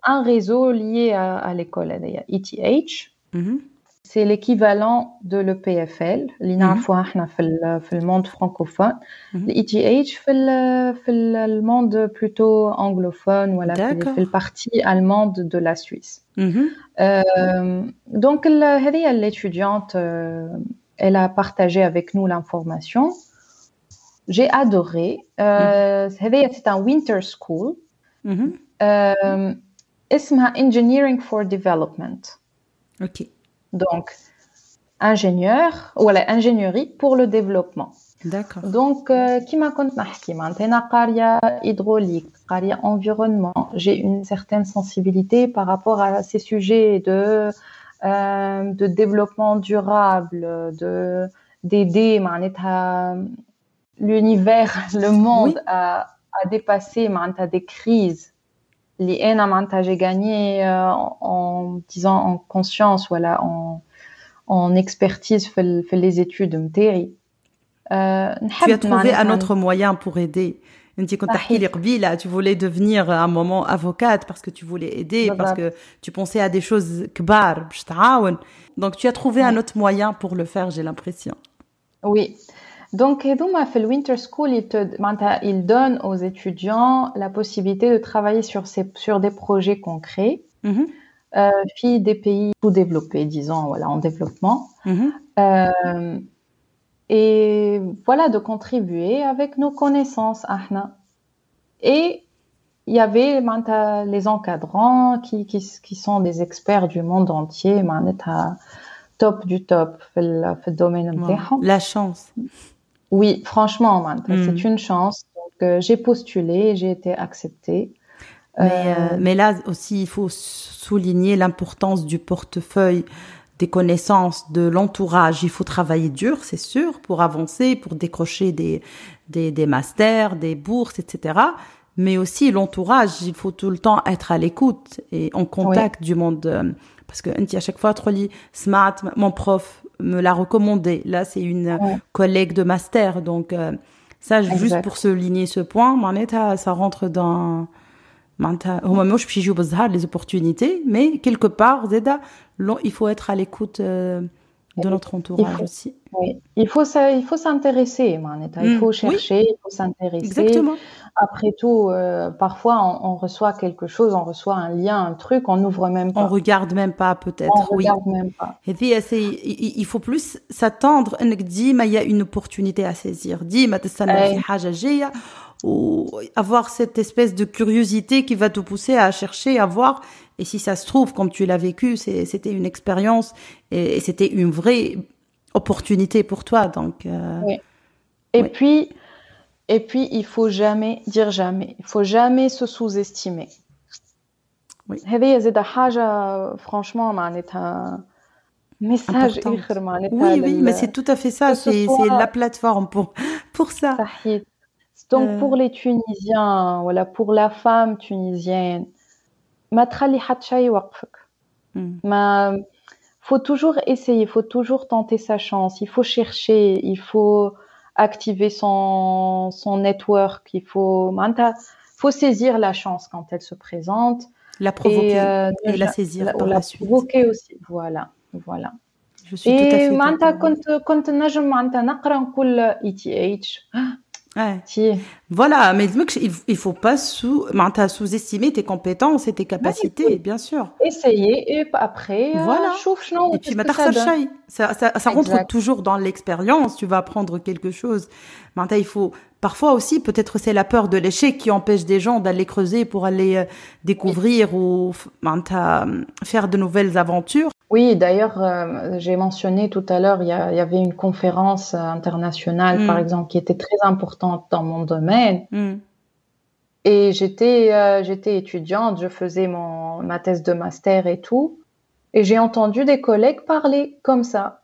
un réseau lié à, à l'école, d'ailleurs, ETH. Mm-hmm. C'est l'équivalent de l'EPFL, mm-hmm. le mhm. monde francophone. L'ETH, fait le monde plutôt anglophone, voilà, le partie allemande de la Suisse. Mhm. Euh, donc, l'étudiante, euh, elle a partagé avec nous l'information. J'ai adoré. Euh, c'est un winter school. Euh, اسمها Engineering for Development. Ok. Donc, ingénieur, voilà, ingénierie pour le développement. D'accord. Donc, euh, كيما كنت نحكي معناتها أنا قارية hydraulique, قارية environnement. J'ai une certaine sensibilité par rapport à ces sujets de euh, de développement durable, de d'aider معناتها l'univers, le monde Oui. à à dépasser معناتها des crises. les li Enamanta, j'ai gagné en disant en conscience, voilà, en, en expertise, fait, les études, euh, tu as trouvé un autre moyen pour aider. Bah, tu voulais devenir à un moment avocate parce que tu voulais aider, bah, parce bah. que tu pensais à des choses kbar. Donc tu as trouvé un autre moyen pour le faire, j'ai l'impression. Oui. Donc, Edouma fait le Winter School, il, te, il donne aux étudiants la possibilité de travailler sur, des projets concrets, euh, mm puis des pays sous-développés, disons, voilà, en développement. Mhm. Euh, et voilà, de contribuer avec nos connaissances, Ahna. Et il y avait les encadrants qui, sont des experts du monde entier, top du top, le domaine La chance. Oui, franchement, c'est hmm. une chance. Donc, euh, j'ai postulé, j'ai été acceptée. Mais, euh, euh, mais, là aussi, il faut souligner l'importance du portefeuille, des connaissances, de l'entourage. Il faut travailler dur, c'est sûr, pour avancer, pour décrocher des, des, des masters, des bourses, etc. Mais aussi l'entourage, il faut tout le temps être à l'écoute et en contact du monde. Euh, parce que à chaque fois, Trolli, Smart, mon prof, me l'a recommandé. Là, c'est une collègue de master. Donc, euh, ça, juste pour souligner ce point, ça rentre dans. Au moment où je suis joueuse, Les opportunités, mais quelque part, il faut être à l'écoute. Euh, de notre entourage aussi. Il faut, s'intéresser, Manetta. Il mm. faut chercher, il faut s'intéresser. Exactement. Après tout, euh, parfois on, reçoit quelque chose, on reçoit un lien, un truc, on n'ouvre même pas. On regarde même pas peut-être. On oui. regarde même pas. Et puis, euh, il faut plus s'attendre. Il y a une opportunité à saisir. Eh. Ou avoir cette espèce de curiosité qui va te pousser à chercher, à voir et si ça se trouve, comme tu l'as vécu, c'était une expérience et, c'était une vraie opportunité pour toi. Donc. Euh, et puis, et puis, il faut jamais dire jamais. Il faut jamais se sous-estimer. Oui. franchement, message Oui, oui, mais c'est tout à fait ça. C'est la plateforme pour, pour ça. Donc, euh. pour les Tunisiens, voilà, pour la femme tunisienne, ما تخلي حد شيء يوقفك. hmm. ما faut toujours essayer, il faut toujours tenter sa chance, il faut chercher, il faut activer son, son network, il faut, معناتها, faut saisir la chance quand elle se présente la et, provoquer euh, ne et la ja- saisir la- ou par la la suite provoquer aussi. Voilà, voilà. je suis tout à Et fait معناتها d'accord كنت كنت نجم معناتها نقرا نقول ETH Ouais. Voilà, mais il faut pas sous, sous-estimer tes compétences et tes capacités, bien sûr. Essayer et après, euh, voilà. Non, et puis ça, ça, ça, ça rentre toujours dans l'expérience. Tu vas apprendre quelque chose. Maintenant, il faut parfois aussi peut-être c'est la peur de l'échec qui empêche des gens d'aller creuser pour aller euh, découvrir oui. ou ben, euh, faire de nouvelles aventures. Oui, d'ailleurs, euh, j'ai mentionné tout à l'heure, il y, avait une conférence internationale, par Hmm, exemple, qui était très importante dans mon domaine. hmm, Et j'étais euh, j'étais étudiante, je faisais mon, ma thèse de master et tout. Et j'ai entendu des collègues parler comme ça.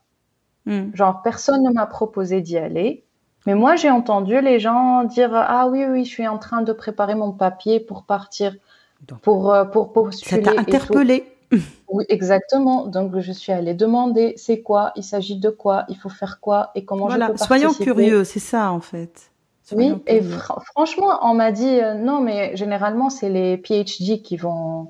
hmm. Genre, personne ne m'a proposé d'y aller. Mais moi, j'ai entendu les gens dire, Ah oui, oui, je suis en train de préparer mon papier pour partir, Donc, pour, euh, pour ça postuler t'a et tout. interpellé. *laughs* Oui, exactement. Donc, je suis allée demander c'est quoi, il s'agit de quoi, il faut faire quoi et comment voilà. je peux participer. Soyons curieux, c'est ça en fait. Oui, et franchement, on m'a dit euh, non, mais généralement, c'est les PhD qui vont,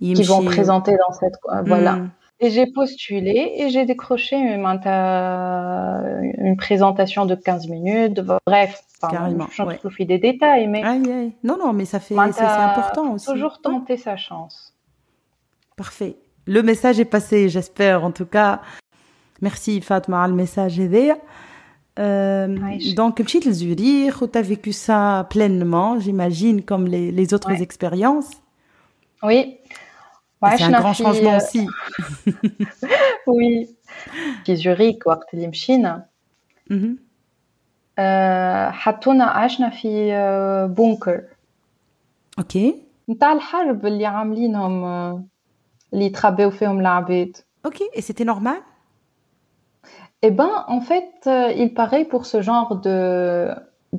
qui vont présenter dans cette. Hmm. Voilà. Et j'ai postulé et j'ai décroché une, une, présentation de 15 minutes. Bref, enfin, Carrément, je ouais. des détails, mais. Aïe, aïe. Non, non, mais ça fait. C'est important aussi. toujours tenter sa chance. Parfait. Le message est passé, j'espère. En tout cas, merci Fatma le message هذايا. Euh, Aïcha. donc, petit le Zurich, tu as vécu ça pleinement, j'imagine, comme les, les autres Ouais. expériences. Oui. Et C'est un وعشنا grand في- changement aussi. *laughs* Oui. في زوريك وقت اللي مشينا Mhm. آه، حطونا عشنا في آه، بونكر Ok. نتاع الحرب اللي عاملينهم آه، اللي يتخباو فيهم العباد Ok. Et c'était normal Eh ben, en fait, euh, il paraît pour ce genre de,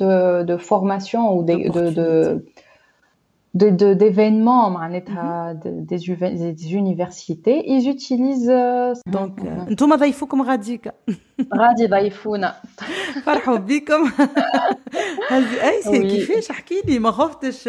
de, de formation ou des- de, de, de, de- d'événements, معناتها, de- des, uve- des universités, ils utilisent euh, Donc, euh, انتم ضيفوكم غاديكا غادي يضيفونا فرحوا بكم هذه اي سي Oui. كيفاش احكي لي ما خفتش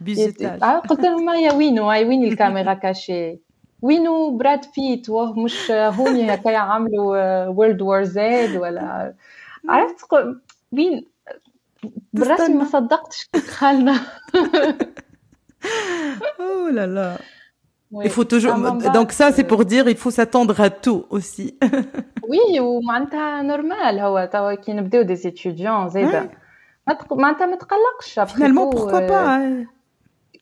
ي- بيزوتاج آه، قلت لهم يا وينو هاي وين الكاميرا كاشي وينو براد بيت واه مش هوني هكا عملوا وورلد وور زاد ولا عرفت قو- وين بالرسمي ما تستنى. صدقتش كي دخلنا Oh là là. Oui. Il faut toujours. أما من Donc ça, بعد- c'est pour dire, il faut s'attendre à tout aussi. *laughs* وي ومعناتها نورمال هو توا كي نبداو دي ستوديون زاده Ouais. ما تق- معناتها ما تقلقش après Finalement, tout, pourquoi euh, pas hein.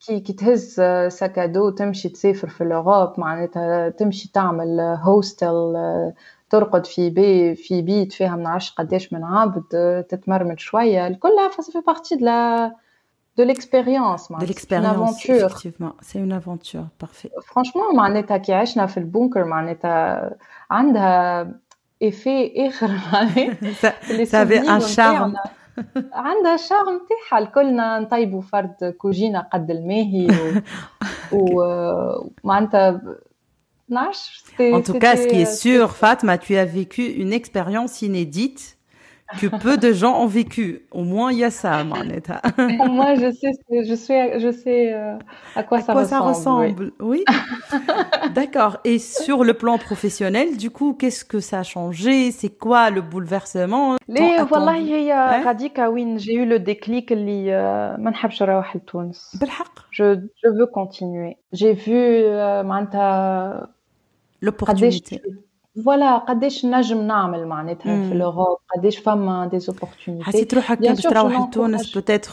كي كي تهز ساكادو تمشي تسافر في الأوروب معناتها تمشي تعمل هوستل ترقد في بي في بيت فيها من عشر قداش من عبد تتمرمد شوية كلها ça fait partie de la de l'expérience De معناتها. L'expérience, effectivement. C'est une aventure, parfait. فرانشمون معناتها كي عشنا في البونكر معناتها عندها effet *laughs* ça, ça avait un charme عندها شارم تاعها الكلنا نطيبوا فرد كوجينه قد الماهي و, معناتها En *laughs* tout cas, ce qui est sûr, Fatma, tu as vécu une expérience inédite que peu de gens ont vécu. Au moins, il y a ça, Manetta. *laughs* Moi, je sais, je sais, je sais euh, à quoi, à quoi ça ressemble. Oui. *laughs* D'accord. Et sur le plan professionnel, du coup, qu'est-ce que ça a changé? C'est quoi le bouleversement? Les, voilà, j'ai eu le déclic. Euh, je, je veux continuer. J'ai vu, euh, l'opportunité. فوالا قداش نجم نعمل معناتها في لوروب قداش فما دي زوبورتونيتي حسيت روحك باش تروح لتونس بوتيتر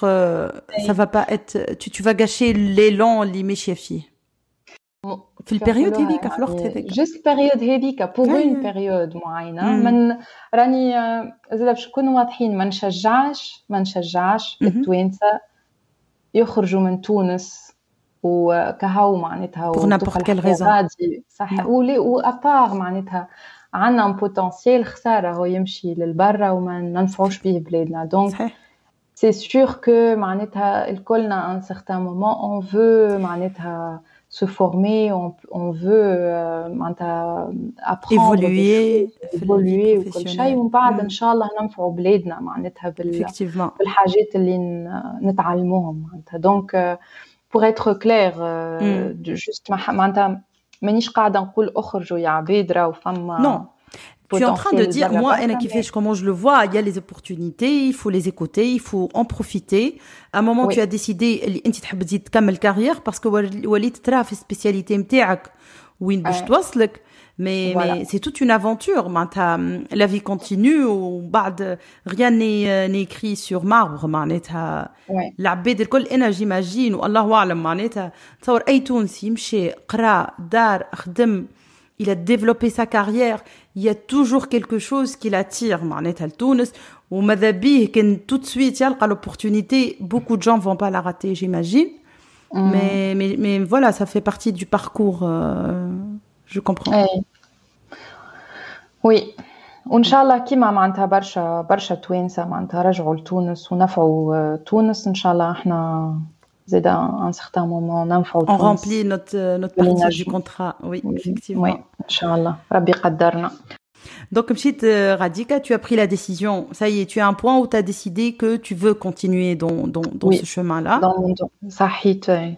سا فا با ات tu tu vas gâcher l'élan اللي ماشيه فيه في البيريود هذيك في الوقت هذاك جوست البيريود هذيك بور اون بيريود معينه من راني زاد باش نكونوا واضحين ما نشجعش ما نشجعش التوانسه يخرجوا من تونس وكهو معناتها raison. صح. ولي وأبار معناتها عندنا بوتنسيال خسارة هو يمشي للبرا وما ننفعوش به بلادنا. دونك سي سور كو معناتها الكلنا ان سيغتان مومون اون فو معناتها se former, on, on veut euh, apprendre évoluer évoluer وكل شيء ومن بعد إن شاء الله ننفعوا بلادنا معناتها بال بالحاجات اللي نتعلموهم معناتها. دونك pour être clair euh, mm. juste معناتها مانيش قاعده نقول اخرجوا يا عباد راهو فما non tu es en train de dire, moi, comment je le vois, il y a les opportunités, il faut les écouter, il faut en profiter. À un moment, oui. tu as décidé, انت تحب تزيد تكمل carrière parce que وليت ترى في spécialité نتاعك وين باش توصلك. mais, voilà. mais c'est toute une aventure. Hum, la vie continue. Ou, rien euh, n'est écrit sur marbre. Ouais. La baie de l'énergie, j'imagine. Ou Allah alam. Il a développé sa carrière. Il y a toujours quelque chose qui l'attire. Maneta Tunis. Ou Madabi, tout de suite, il y a l'opportunité. Beaucoup de gens vont pas la rater, j'imagine. Mm. Mais, mais, mais voilà, ça fait partie du parcours. Euh je comprends oui, oui. وان شاء الله كيما معناتها برشا برشا توانسه معناتها رجعوا لتونس ونفعوا تونس ان شاء الله احنا زاد ان سيغتان مومون ننفعوا تونس. On remplit notre notre partie du contrat. Oui, effectivement. Oui, ان شاء الله ربي قدرنا. Donc, Mchit Radika, tu as pris la décision. Ça y est, tu as un point où tu as décidé que tu veux continuer dans, dans, dans oui, ce chemin-là. Dans mon صحيت أه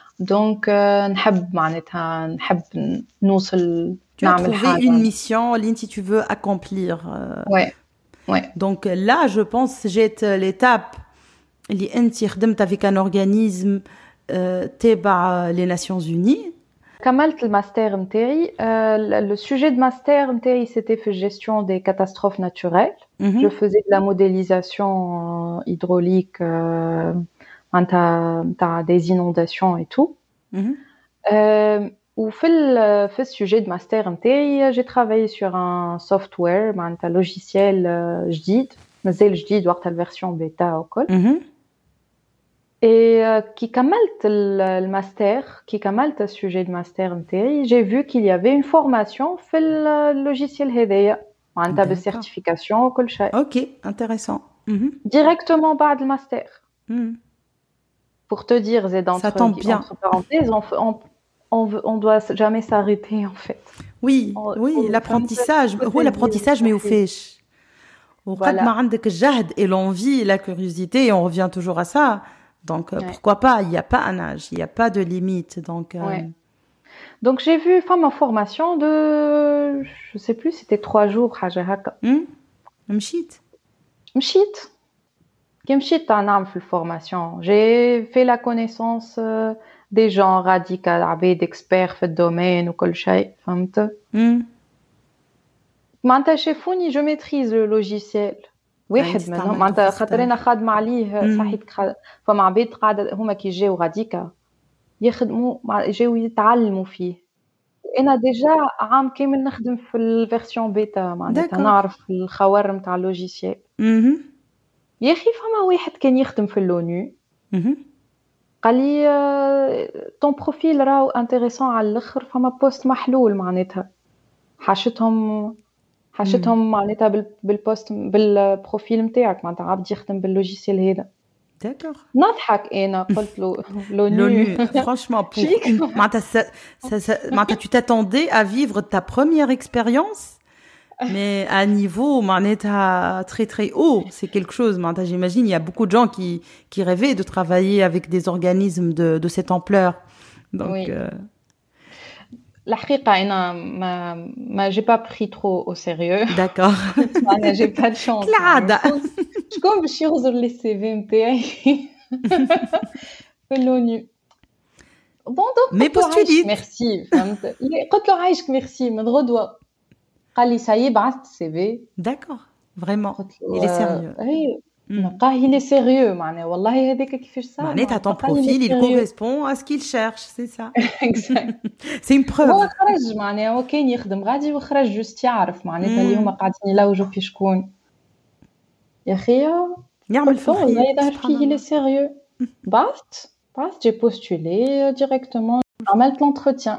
دونك نحب معناتها نحب نوصل نعمل حاجه une mission اللي انت tu veux accomplir ouais Ouais. Donc là, je pense j'ai l'étape اللي انت خدمت avec un organisme تبع les Nations Unies. كملت الماستر نتاعي le sujet de master نتاعي c'était في gestion des catastrophes naturelles. Mm -hmm. Je faisais de la modélisation hydraulique نتاع des inondations et tout. Mm -hmm. euh, وفي ال في السوجي دو ماستر نتاعي جي ترافايي سور ان سوفتوير معناتها لوجيسيال جديد مازال جديد وقتها الفيرسيون بيتا وكل Et qui كملت الماستر qui كملت السوجي دو ماستر نتاعي j'ai vu qu'il y avait une formation في اللوجيسيال هذايا معناتها بالسيرتيفيكاسيون وكل شيء. اوكي انتريسون. Directement بعد الماستر. pour te dire, Z entre, Ça tombe bien. on, on, doit jamais s'arrêter en fait. Oui, oui, l'apprentissage, oui, l'apprentissage, mais au fait. Voilà. et l'envie, la curiosité, on revient toujours à ça. Donc, euh, pourquoi pas? Il n'y a pas un âge, il n'y a pas de limite. Donc, euh, donc j'ai vu femme en formation de, je ne sais plus, c'était trois jours, Hajaraka. Hum Mchit. Mchit. J'ai fait la connaissance euh, des gens radicaux عباد experts في الدومين وكل شيء فهمت معناتها شافوني je maîtrise le logiciel واحد منهم معناتها خاطر انا خادمه عليه صحيت فما عباد قاعده هما كي جاو غاديكا يخدموا جاو يتعلموا فيه انا ديجا عام كامل نخدم في الفيرسيون بيتا معناتها نعرف الخوارم تاع اللوجيسيال يا أخي فما واحد كان يخدم في اللونو. قال لي طون بروفيل راهو انتريسون على الأخر فما بوست محلول معناتها. حاشتهم حاشتهم معناتها بالبوست بالبروفيل نتاعك معناتها عبد يخدم باللوجيسيال هذا. D'accord. نضحك أنا قلت له *laughs* *laughs* ça- ça- ça- Martha, tu t'attendais à vivre ta première expérience, mais à un niveau Martha, très très haut. C'est quelque chose. Martha, j'imagine, il y a beaucoup de gens qui, qui rêvaient de travailler avec des organismes de, de cette ampleur. Donc, Oui. euh, الحقيقة أنا ما ما جي با بري ترو او سيريو d'accord. *laughs* أنا جي با دو شونس كالعادة. شكون باش يغزر لي سي في نتاعي في اللونيو بون دونك مي قلت له postulite. عايشك ميرسي فهمت قلت له عايشك ميرسي من غدوة قال لي سايي بعثت السي في D'accord. Vraiment. قلت Il est sérieux. اي Mm. نلقاه il est sérieux معناها والله هذاك كيفاش صار Marnetta, ton قال لي profil, il sérieux. correspond à ce qu'il cherche, c'est ça. *laughs* *laughs* Exact. C'est une preuve. هو خرج معناها هو كان يخدم غادي وخرج جوست يعرف معناتها اللي مم. هما قاعدين يلوجوا في شكون يا اخي يعمل قلت له في والله الخير يظهر سبحان فيه الله. لي سيريو بعثت بعثت جي بوستولي ديريكتومون عملت لونتروتيان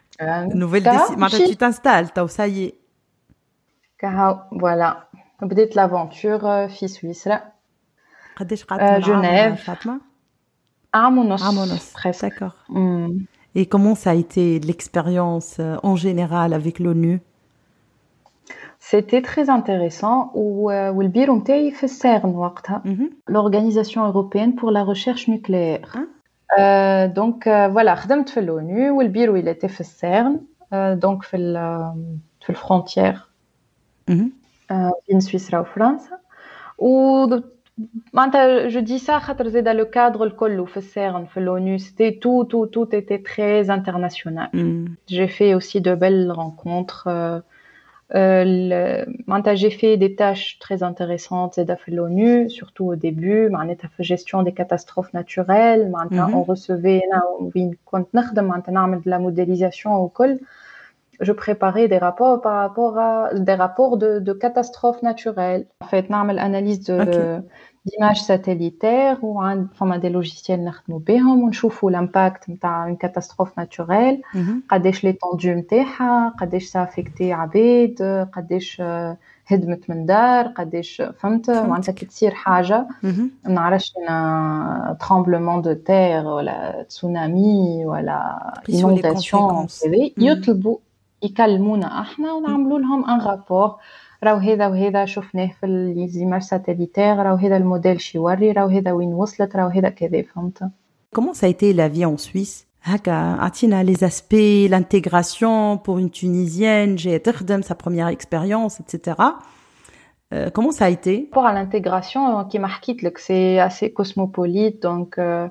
Hein. Nouvelle décision. Maintenant, tu t'installes, t'as ça y est. Voilà. Peut-être l'aventure, euh, fils Suisse. Euh, Genève. Armonos. Armonos, d'accord. Hmm. Et comment ça a été l'expérience euh, en général avec l'ONU? C'était très intéressant hein. mhm. L'organisation européenne pour la recherche nucléaire. Hein Euh, donc euh, voilà خدمت في l'ONU والبيرو il était في السيرن euh, donc في ال- في الفرونتيير Mhm. بين سويسرا وفرنسا و معناتها جو دي سا خاطر زاد لو كادر الكل في السيرن في l'ONU c'était tout tout tout était très international Mhm. J'ai fait aussi de belles rencontres. euh, j'ai fait des tâches très intéressantes à l'ONU, surtout au début. J'ai fait gestion des catastrophes naturelles. Mhm. On recevait de la modélisation au col. Je préparais des rapports par rapport à des rapports de, catastrophes naturelles. En fait, l'analyse de d'images satellitaires وعند فما des logiciels نخدموا بهم ونشوفوا l'impact نتاع une catastrophe naturelle Mhm. قداش ليتوندو نتاعها قداش سافيكتي عباد قداش آه، هدمت من دار قداش فهمت فهمتك. معناتها كي تصير حاجه Mhm. ما نعرفش انا ترامبلمون دو تير ولا تسونامي ولا Pris sur les inondation conséquences. كذا مم. يطلبوا يكلمونا احنا ونعملوا لهم ان رابور راهو هذا وهذا شفناه في ليزيماج ساتellitaire راهو هذا الموديل شي يوري راهو هذا وين وصلت راهو هذا كذا فهمت Comment ça a été la vie en Suisse هكا عطينا les aspects l'intégration pour une Tunisienne j'ai تخدم sa première expérience etc Euh, comment ça a été rapport à l'intégration كيما حكيت لك سي assez cosmopolite دونك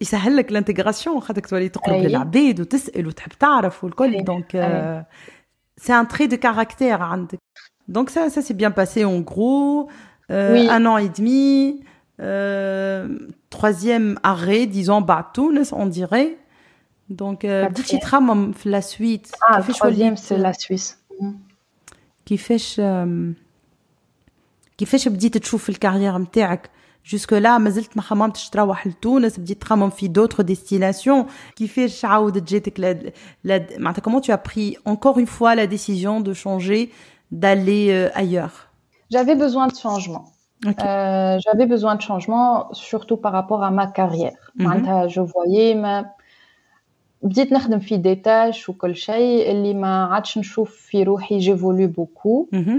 يسهل لك الانتجراسيون خاطرك تولي تقرب أي. للعباد وتسال وتحب تعرف والكل أي. دونك أي. c'est un trait de caractère عندك donc ça ça s'est bien passé en gros euh, Oui. un an et demi euh, troisième arrêt disons بعد تونس on dirait donc euh, Quatrième. بديتي تخمم في la suite اه كيفاش troisième وليت c'est la Suisse كيفاش آم، كيفاش بديت تشوف الكارير نتاعك jusque là ما زلت ما خممتش تروح لتونس بديت تخمم في d'autres destinations كيفاش عاودت جاتك لا لا معناتها comment tu as pris encore une fois la décision de changer d'aller euh, ailleurs j'avais besoin de changement okay. euh, j'avais besoin de changement surtout par rapport à ma carrière mm -hmm. je voyais ma بديت نخدم في دي تاش وكل شيء اللي ما عادش نشوف في روحي جيفولي بوكو آه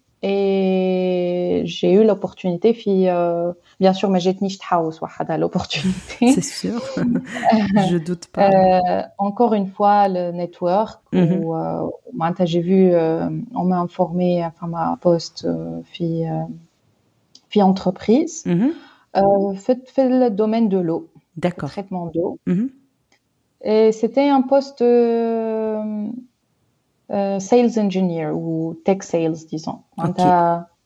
Et j'ai eu l'opportunité, puis, euh, bien sûr, mais j'ai tenu à l'opportunité. *laughs* C'est sûr, *laughs* je doute pas. Euh, encore une fois, le network, mm -hmm. où euh, j'ai vu, on m'a informé, enfin, ma poste, fille, fille entreprise, mm -hmm. fait, fait le domaine de l'eau. D'accord. Traitement d'eau. Mm -hmm. Et c'était un poste euh, sales engineer ou tech sales, disons. Okay.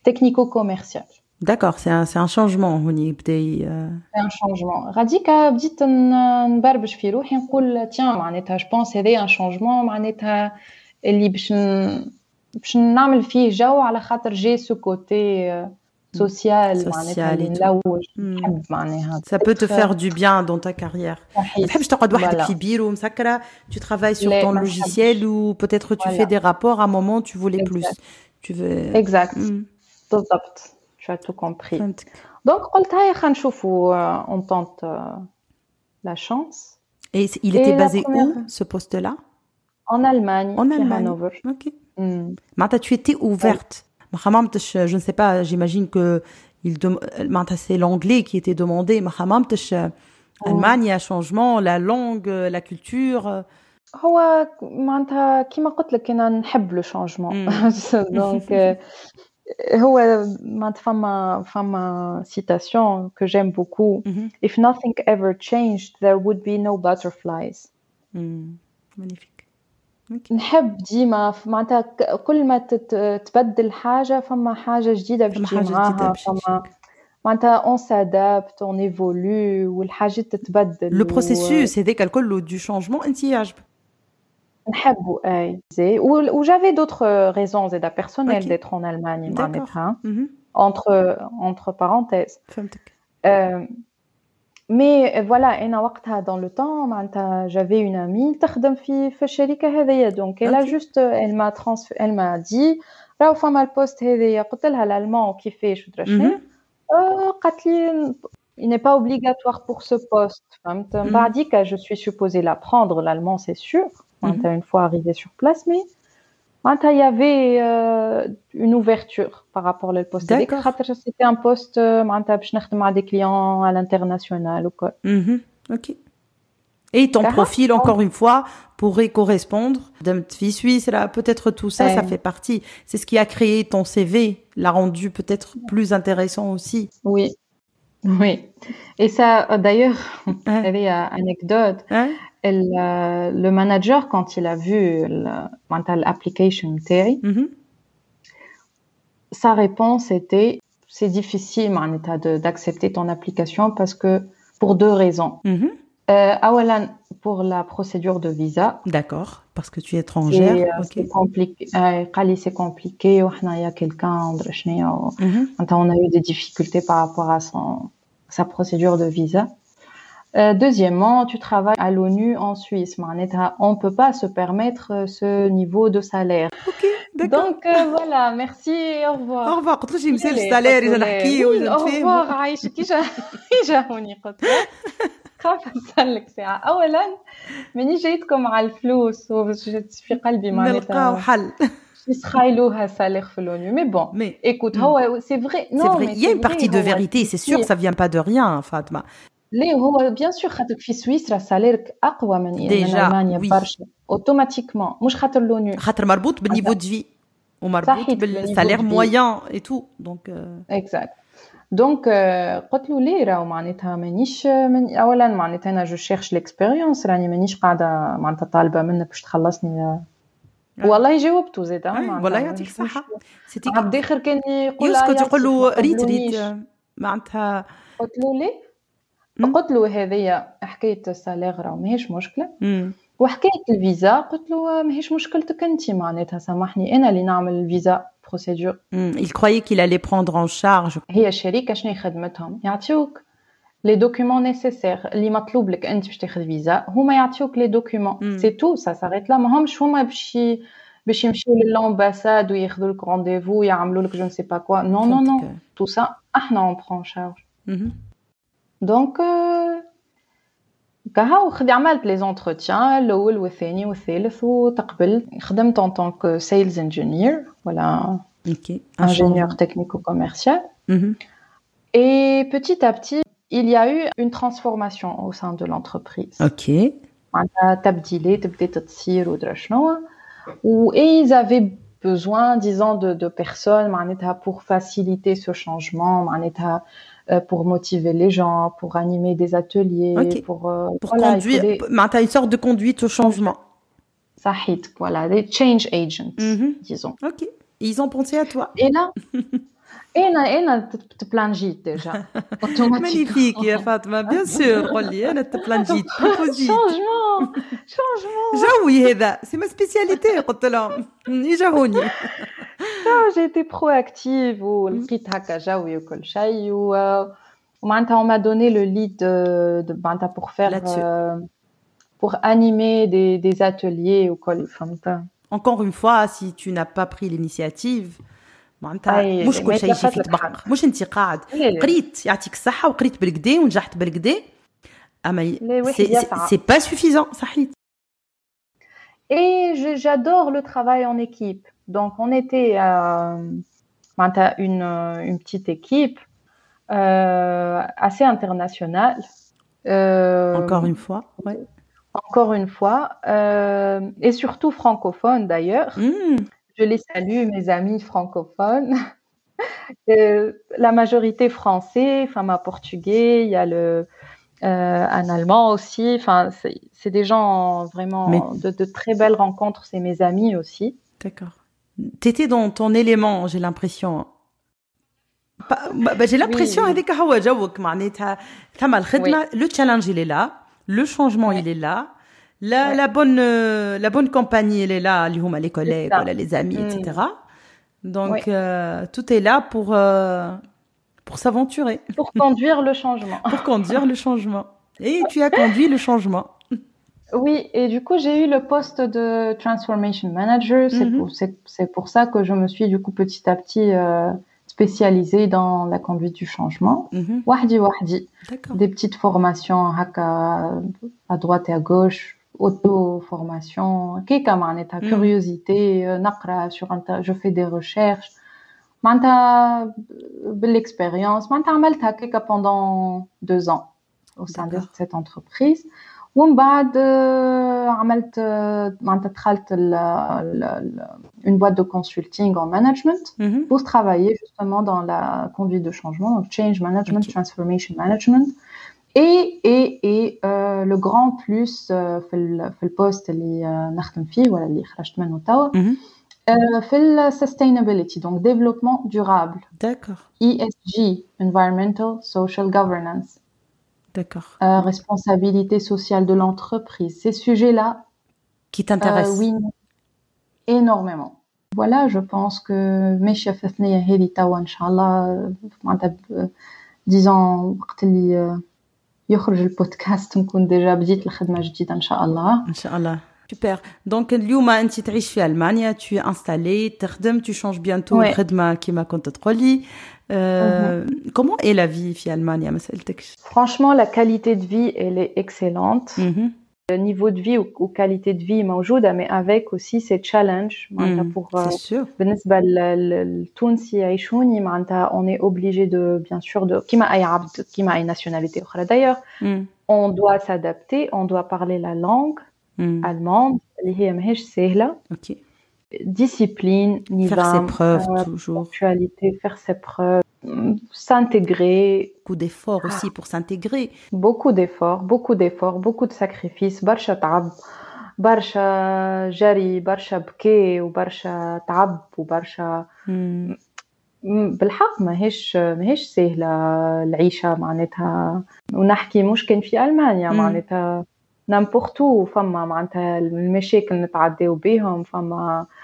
technico-commercial. D'accord, c'est un, c'est un changement هوني euh... C'est un changement. راديكا بديت نبربش في روحي نقول tiens معناتها je pense هذا un changement معناتها اللي باش باش نعمل فيه جو على خاطر جي سو كوتي social, social et tout. Ça peut te faire du bien dans ta carrière. Tu travailles sur ton logiciel ou peut-être tu fais des rapports, à un moment tu voulais plus. Tu veux... Exact. Tu as tout compris. Donc, on tente la chance. Et il était basé où, ce poste-là En Allemagne. En Allemagne. Ok. tu étais ouverte je ne sais pas j'imagine que il c'est l'anglais qui était demandé ما حمامتش Allemagne il y a changement la langue la culture هو معناتها كيما قلت لك انا نحب لو شونجمون دونك هو معناتها فما فما citation que j'aime beaucoup if nothing ever changed there would be no butterflies magnifique نحب ديما معناتها كل ما تتبدل حاجة فما حاجة جديدة باش تجي معاها فما معناتها اون سادابت اون ايفولو والحاجات تتبدل لو بروسيسوس هذاك الكل دو شونجمون انت يعجبك نحبو اي زي و جافي دوطخ ريزون زادا بيرسونيل ديتر اون المانيا معناتها entre entre parenthèses فهمتك Mais voilà, انا وقتها dans le temps معناتها j'avais une amie تخدم في في الشركة هذيا donc elle a juste elle m'a trans elle m'a dit راهو فما البوست هذيا قلت لها الالمان كيفاش ودرا شنو قالت لي il n'est pas obligatoire pour ce poste فهمت من بعديك je suis supposée l'apprendre l'allemand c'est sûr معناتها une fois arrivée sur place mais Hein, il y avait euh, une ouverture par rapport au poste. C'était un poste, euh, je des clients à l'international. Mhm. Ok. Et ton profil, encore une fois, pourrait correspondre d'un petit suisse, là, peut-être tout ça, ça ben. fait partie. C'est ce qui a créé ton CV, l'a rendu peut-être plus intéressant aussi. Oui, oui. Et ça, euh, d'ailleurs, il y avait une anecdote. Hein le manager, quand il a vu l'application Terry, mm-hmm. sa réponse était c'est difficile d'accepter ton application parce que pour deux raisons. Mm pour la procédure de visa. D'accord, parce que tu es étrangère. Euh, c'est compliqué. c'est compliqué. Il y a quelqu'un, mm-hmm. on a eu des difficultés par rapport à son, sa procédure de visa. Euh, deuxièmement, tu travailles à l'ONU en Suisse. On ne peut pas se permettre euh, ce niveau de salaire. Ok, d'accord. Donc euh, voilà, merci et au revoir. Au revoir. قلت le salaire إذا نحكي وإذا Au revoir عايشك كي جاوني قلت خاف نسألك ساعة أولا ماني جايتكم على الفلوس في قلبي معناتها نلقاو حل *laughs* يسخايلوها سالير في l'ONU. Mais bon, mais écoute, هو c'est vrai. Non, c'est vrai. Il y a une partie de vérité, c'est sûr, ça vient pas de rien, Fatma. ليه هو بيان سور خاطر في سويسرا ساليرك اقوى من من المانيا برشا اوتوماتيكمون مش خاطر لونيو خاطر مربوط بالنيفو دو في ومربوط بالسالير مويان اي تو دونك اكزاكت دونك قلت له ليه راهو معناتها مانيش من اولا معناتها انا جو شيرش ليكسبيريونس راني مانيش قاعده معناتها طالبه منك باش تخلصني والله جاوبته زاد والله يعطيك الصحه سيتي عبد اخر كان يقول يسكت يقول له ريت ريت معناتها قلت له ليه قلت له هذه حكايه السالير راه ماهيش مشكله وحكايه الفيزا قلت له ماهيش مشكلتك انت معناتها سامحني انا اللي نعمل الفيزا بروسيدور il croyait qu'il allait prendre en charge هي الشركه شنو خدمتهم يعطيوك لي دوكيومون نيسيسير اللي مطلوب لك انت باش تاخذ فيزا هما يعطيوك لي دوكيومون سي تو سا ساريت لا ماهمش هما باش باش يمشيو للامباساد وياخذوا لك رونديفو ويعملوا لك جو نسي با كوا نو نو نو تو سا احنا اون برون شارج دونك كهو خدي عملت لي زونتروتيان الاول والثاني والثالث وتقبلت خدمت en tant que sales engineer voilà okay. ingénieur technico-commercial et petit à petit il y a eu une transformation au sein de l'entreprise ok معناتها تبديلات بدات تصير ودرا شنو et ils avaient besoin disons de, de personnes معناتها pour faciliter ce changement معناتها euh, pour motiver les gens, pour animer des ateliers, okay. pour, euh, pour voilà, conduire, des... as une sorte de conduite au changement. Ça hit, voilà, des change agents, mm -hmm. disons. Ok, Et ils ont pensé à toi. Et là, *laughs* انا انا تبلانجيت ديجا *laughs* مانيفيك يا فاطمه بيان سور *laughs* قول لي انا تبلانجيت بروبوزيت شونجمون شونجمون جوي هذا سي ما سبيسياليتي قلت لهم يجاوني جيتي برو اكتيف ولقيت هكا جوي وكل شيء ومعناتها on m'a donné le lead de, de معناتها pour faire euh, pour animer des, des ateliers وكل فهمت Encore une fois, si tu n'as pas pris l'initiative, معناتها مش كل شيء يجي في طبق مش انت قاعد قريت يعطيك الصحه وقريت بالكدا ونجحت بالكدا اما سي با سوفيزون صحيت Et j'adore le travail en équipe. Donc, on était euh, une, une petite équipe euh, assez internationale. Euh, encore une fois, ouais. Encore une fois. et surtout francophone d'ailleurs. Mmh. Je les salue, mes amis francophones. *laughs* Euh, la majorité français, enfin, ma portugais, il y a le, euh, un allemand aussi. Enfin, c'est des gens vraiment Mais... de, de, très belles rencontres. C'est mes amis aussi. D'accord. T'étais dans ton élément, j'ai l'impression. Bah, bah, j'ai l'impression avec le challenge il est là, le changement il est là, la, la bonne euh, la bonne compagnie elle est là, les collègues, les amis, mm. etc. Donc euh, tout est là pour euh, pour s'aventurer, pour conduire le changement, *laughs* pour conduire le changement. Et tu as *laughs* conduit le changement. Oui, et du coup, j'ai eu le poste de Transformation Manager. C'est mm -hmm. pour, pour, ça que je me suis, du coup, petit à petit euh, spécialisée dans la conduite du changement. Mhm. Wahdi, mm wahdi. Des petites formations à droite et à gauche, auto-formation. Kekamane, ta mhm. curiosité, euh, nakra sur je fais des recherches. Manta, euh, l'expérience. Manta, pendant deux ans au sein de cette entreprise. ومن بعد آه، عملت آه، معناتها دخلت ال- ال- ال- une boîte de consulting en management Mhm. pour travailler justement dans la conduite de changement, donc change management, Ok. transformation management. Et, et, et euh, le grand plus euh, في ال- في البوست اللي آه، نخدم فيه ولا اللي خرجت منه توا Mhm. آه، في ال sustainability donc développement durable d'accord ESG environmental social governance d'accord euh, responsabilité sociale de l'entreprise ces sujets-là qui t'intéresse euh, oui énormément voilà je pense que ماشية في الثنية هذه توا إن شاء الله معناتها ب- disons وقت اللي آه، يخرج البودكاست نكون ديجا بديت الخدمة جديدة إن شاء الله ان شاء الله سوبر دونك اليوم انت تعيش في المانيا tu es installée تخدم tu changes bientôt Ouais. الخدمه كما كنت تقولي euh, comment est la vie في المانيا ما سالتكش franchement la qualité de vie elle est excellente مهم. le niveau de vie ou, ou qualité de vie موجودة mais avec aussi ces challenges معناتها مم. pour euh, c'est sûr بالنسبة لل- للتونسي يعيشوني معناتها on est obligé de bien sûr de كيما أي عبد كيما أي nationalité أخرى d'ailleurs مم. on doit s'adapter on doit parler la langue مم. allemande اللي هي ماهيش سهلة ok discipline faire ses نظام preuves euh, toujours ponctualité faire ses preuves mm, s'intégrer beaucoup d'efforts aussi pour s'intégrer beaucoup d'efforts beaucoup d'efforts beaucoup de sacrifices برشا تعب برشا جري برشا بكي وبرشا تعب وبرشا بالحق ماهيش ماهيش سهلة العيشة معناتها ونحكي مش كان في ألمانيا معناتها نامبورتو فما معناتها المشاكل نتعداو بيهم فما أه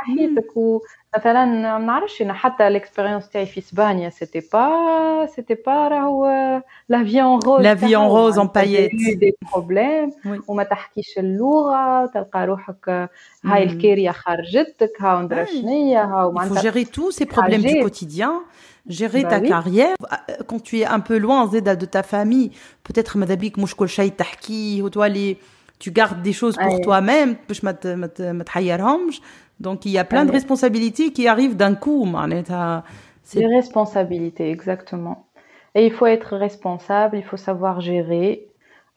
حياتك ومثلا ما نعرفش انا حتى الاكسبيريونس تاعي في اسبانيا سيتي با سيتي با راهو لا في اون روز لا في اون روز اون بايت دي بروبليم وما تحكيش اللغه تلقى روحك هاي الكيريا خرجتك هاو ندرى شنيا هاو معناتها gérer tous ces problèmes du quotidien gérer ta carrière quand tu es un peu loin زيدا de ta famille peut-être ماذا بيك مش كل شيء تحكيه وتولي tu gardes des choses pour toi-même باش ما ما تحيرهمش donc il y a plein de responsabilités qui arrivent d'un coup c'est des responsabilités exactement et il faut être responsable il faut savoir gérer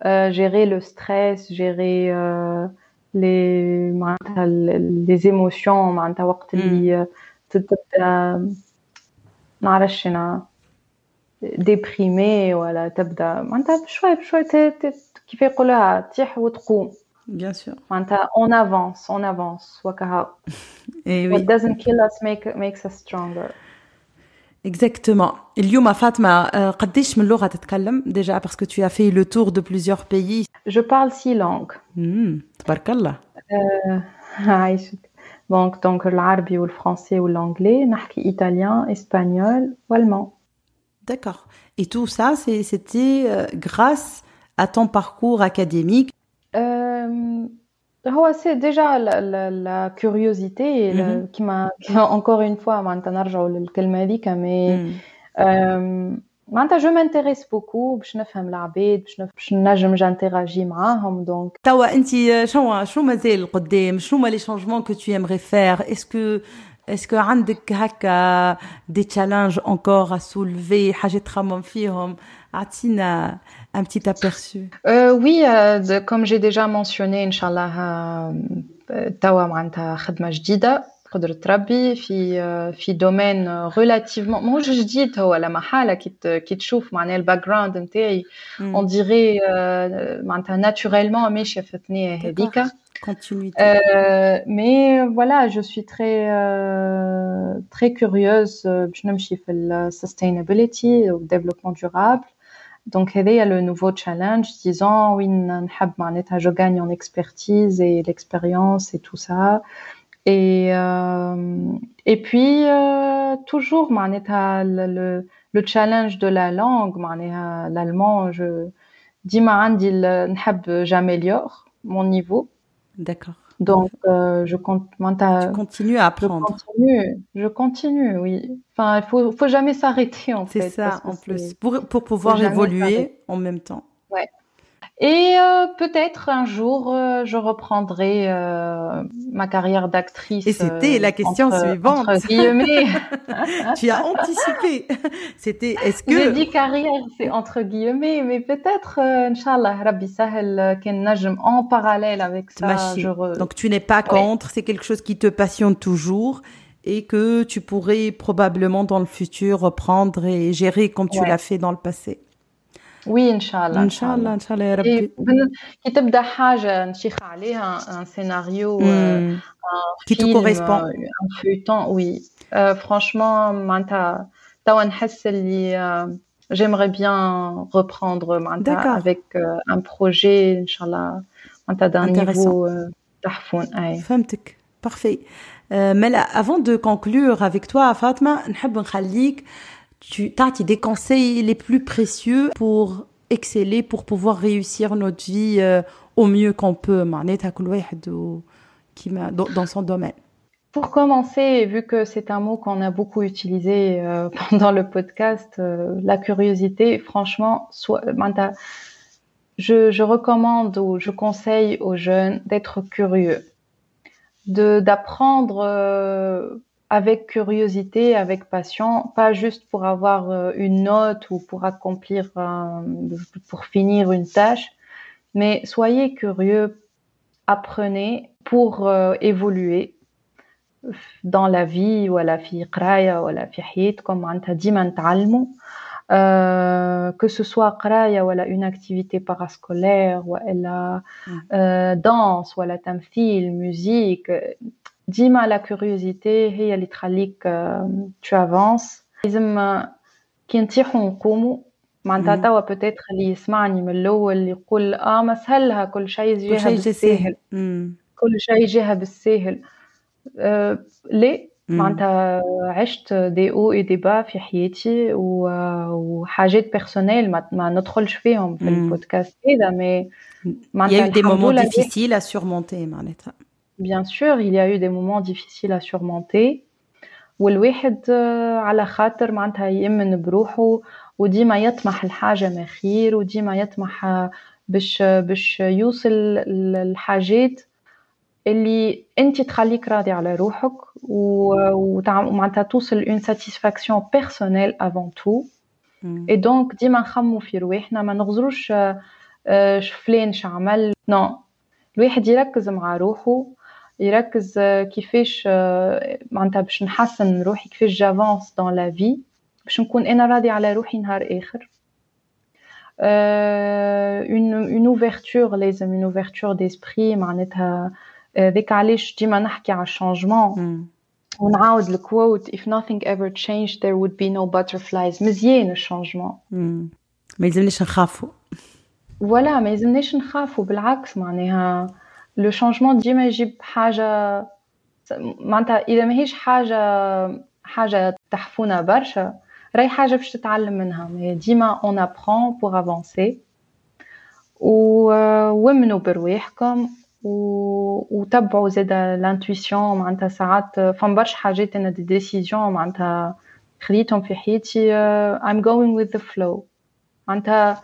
euh, gérer le stress gérer euh, les les émotions معناتها وقت اللي تبدا نعرفش انا ديبريمي ولا تبدا معناتها بشوي بشوي كيف يقولوها تيح وتقوم Bien sûr. On avance, on avance. *laughs* Et What doesn't kill us make, makes us stronger. Exactement. اليوم فاطمة قديش من لغة تتكلم déjà parce que tu as fait le tour de plusieurs pays. Je parle six langues. Hmm, تبارك الله. عايشك. Donc donc l'arabe ou le français ou l'anglais, نحكي italien, espagnol ou allemand. D'accord. Et tout ça c'était grâce à ton parcours académique. هو سي ديجا لا كيوريوزيتي كيما encore une fois معناتها نرجعوا للكلمه هذيك مي معناتها جو مانتيريس بوكو باش نفهم العباد باش باش نجم جانتيراجي معاهم دونك توا انت شنو شنو مازال قدام شنو هما لي شانجمون كو تو ايمري فير اسكو اسكو عندك هكا دي تشالنج انكور ا سولفي حاجات تخمم فيهم عطينا un petit aperçu euh, Oui, euh, comme j'ai déjà mentionné, Inch'Allah, توا معناتها خدمة جديدة قدرة ربي في في دومين ريلاتيفمون ماهوش جديد هو لا محالة كي كي تشوف معناها الباك جراوند نتاعي اون ديري معناتها ناتوريلمون ماشية في الثنية هذيك continuité. Euh, mais voilà, je suis très euh, très curieuse باش نمشي في ال sustainability au développement durable. Donc il y a le nouveau challenge disant oui je gagne en expertise et l'expérience et tout ça. Et euh, et puis euh, toujours le, le challenge de la langue l'allemand je dis j'améliore mon niveau. D'accord. Donc, euh, je compte. Tu continues à apprendre. Je continue, je continue, oui. Enfin, il faut, faut jamais s'arrêter en fait. C'est ça, en plus, pour, pour pouvoir évoluer en même temps. Ouais. Et euh, peut-être un jour, euh, je reprendrai euh, ma carrière d'actrice. Et c'était la question entre, suivante. Entre guillemets. *laughs* tu as anticipé. C'était, est-ce que... J'ai dit carrière, c'est entre guillemets, mais peut-être, Inch'Allah, Rabbi Sahel, Ken Najm, en parallèle avec ça. Je re... Donc tu n'es pas contre, c'est quelque chose qui te passionne toujours et que tu pourrais probablement dans le futur reprendre et gérer comme tu l'as fait dans le passé. Oui, Inch'Allah. Inch'Allah, Inch'Allah, ya Rabbi. كي تبدا حاجة نشيخ عليها un scénario, un qui te correspond. un feuilleton, oui. Euh, franchement, معناتها توا نحس اللي j'aimerais bien reprendre معناتها avec euh, un projet Inch'Allah معناتها d'un niveau تحفون أي. فهمتك. Parfait. Euh, mais là, avant de conclure avec toi, Fatma, نحب نخليك tu as des conseils les plus précieux pour exceller, pour pouvoir réussir notre vie euh, au mieux qu'on peut, dans son domaine? Pour commencer, vu que c'est un mot qu'on a beaucoup utilisé euh, *laughs* pendant le podcast, euh, la curiosité, franchement, soit, je, je recommande ou je conseille aux jeunes d'être curieux, de d'apprendre avec curiosité, avec passion, pas juste pour avoir euh, une note ou pour accomplir, pour finir une tâche, mais soyez curieux, apprenez pour euh, évoluer dans la vie ou à la fi qraya ou à la fi comme on t'a dit euh, que ce soit qraya ou à une activité parascolaire ou à la danse ou à la tamthil, musique ديما la curiosité هي اللي تخليك tu avances لازم كي نطيحوا ونقوموا معناتها توا بوتيتر اللي يسمعني من الاول يقول اه ما سهلها كل شيء يجيها بالساهل كل شيء يجيها بالساهل آه ليه معناتها عشت دي او اي دي با في حياتي وحاجات بيرسونيل ما, ما ندخلش فيهم في البودكاست هذا مي معناتها Il y a eu des moments difficiles à surmonter معناتها Bien sûr, il y a eu des moments difficiles à surmonter والواحد على خاطر معناتها يأمن بروحه وديما يطمح الحاجة ما خير وديما يطمح باش باش يوصل الحاجات اللي انت تخليك راضي على روحك ومعناتها توصل اون ساتيسفاكسيون بيرسونيل افون تو اي دونك ديما نخمو في رواحنا ما نغزروش فلان شعمل نو الواحد يركز مع روحه يركز كيفاش معناتها باش نحسن روحي كيفاش جافونس دون لا في باش نكون انا راضي على روحي نهار اخر اون اون اوفرتور لازم اون اوفرتور ديسبري معناتها ذيك علاش ديما نحكي على الشانجمون ونعاود الكوت if nothing ever changed there would be no butterflies مزيان الشانجمون ما يلزمناش نخافوا فوالا ما يلزمناش نخافوا بالعكس معناها لو شانجمون ديما يجيب حاجة معناتها إذا ماهيش حاجة حاجة تحفونا برشا راهي حاجة باش تتعلم منها. ديما اون ابرون بور افونسي وامنوا برواحكم وتبعوا زاد لانتويسيون معناتها ساعات فما برشا حاجات أنا دي ديسيزيون معناتها خديتهم في حياتي I'm going with the flow. معناتها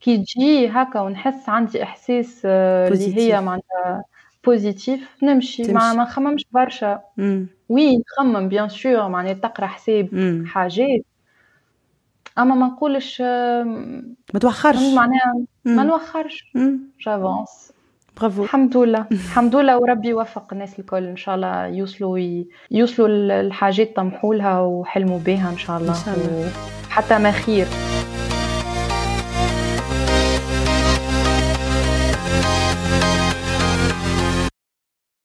كي تجي هكا ونحس عندي إحساس اللي هي معناتها بوزيتيف نمشي ما ما نخممش برشا. وي نخمم بيان سور معناتها تقرأ حساب حاجات. أما ما نقولش ما توخرش. معناها ما نوخرش. جافونس برافو الحمد لله. *laughs* الحمد لله وربي يوفق الناس الكل. إن شاء الله يوصلوا. يوصلوا الحاجات طمحوا لها وحلموا بها إن شاء الله, إن شاء الله. حتى ما خير.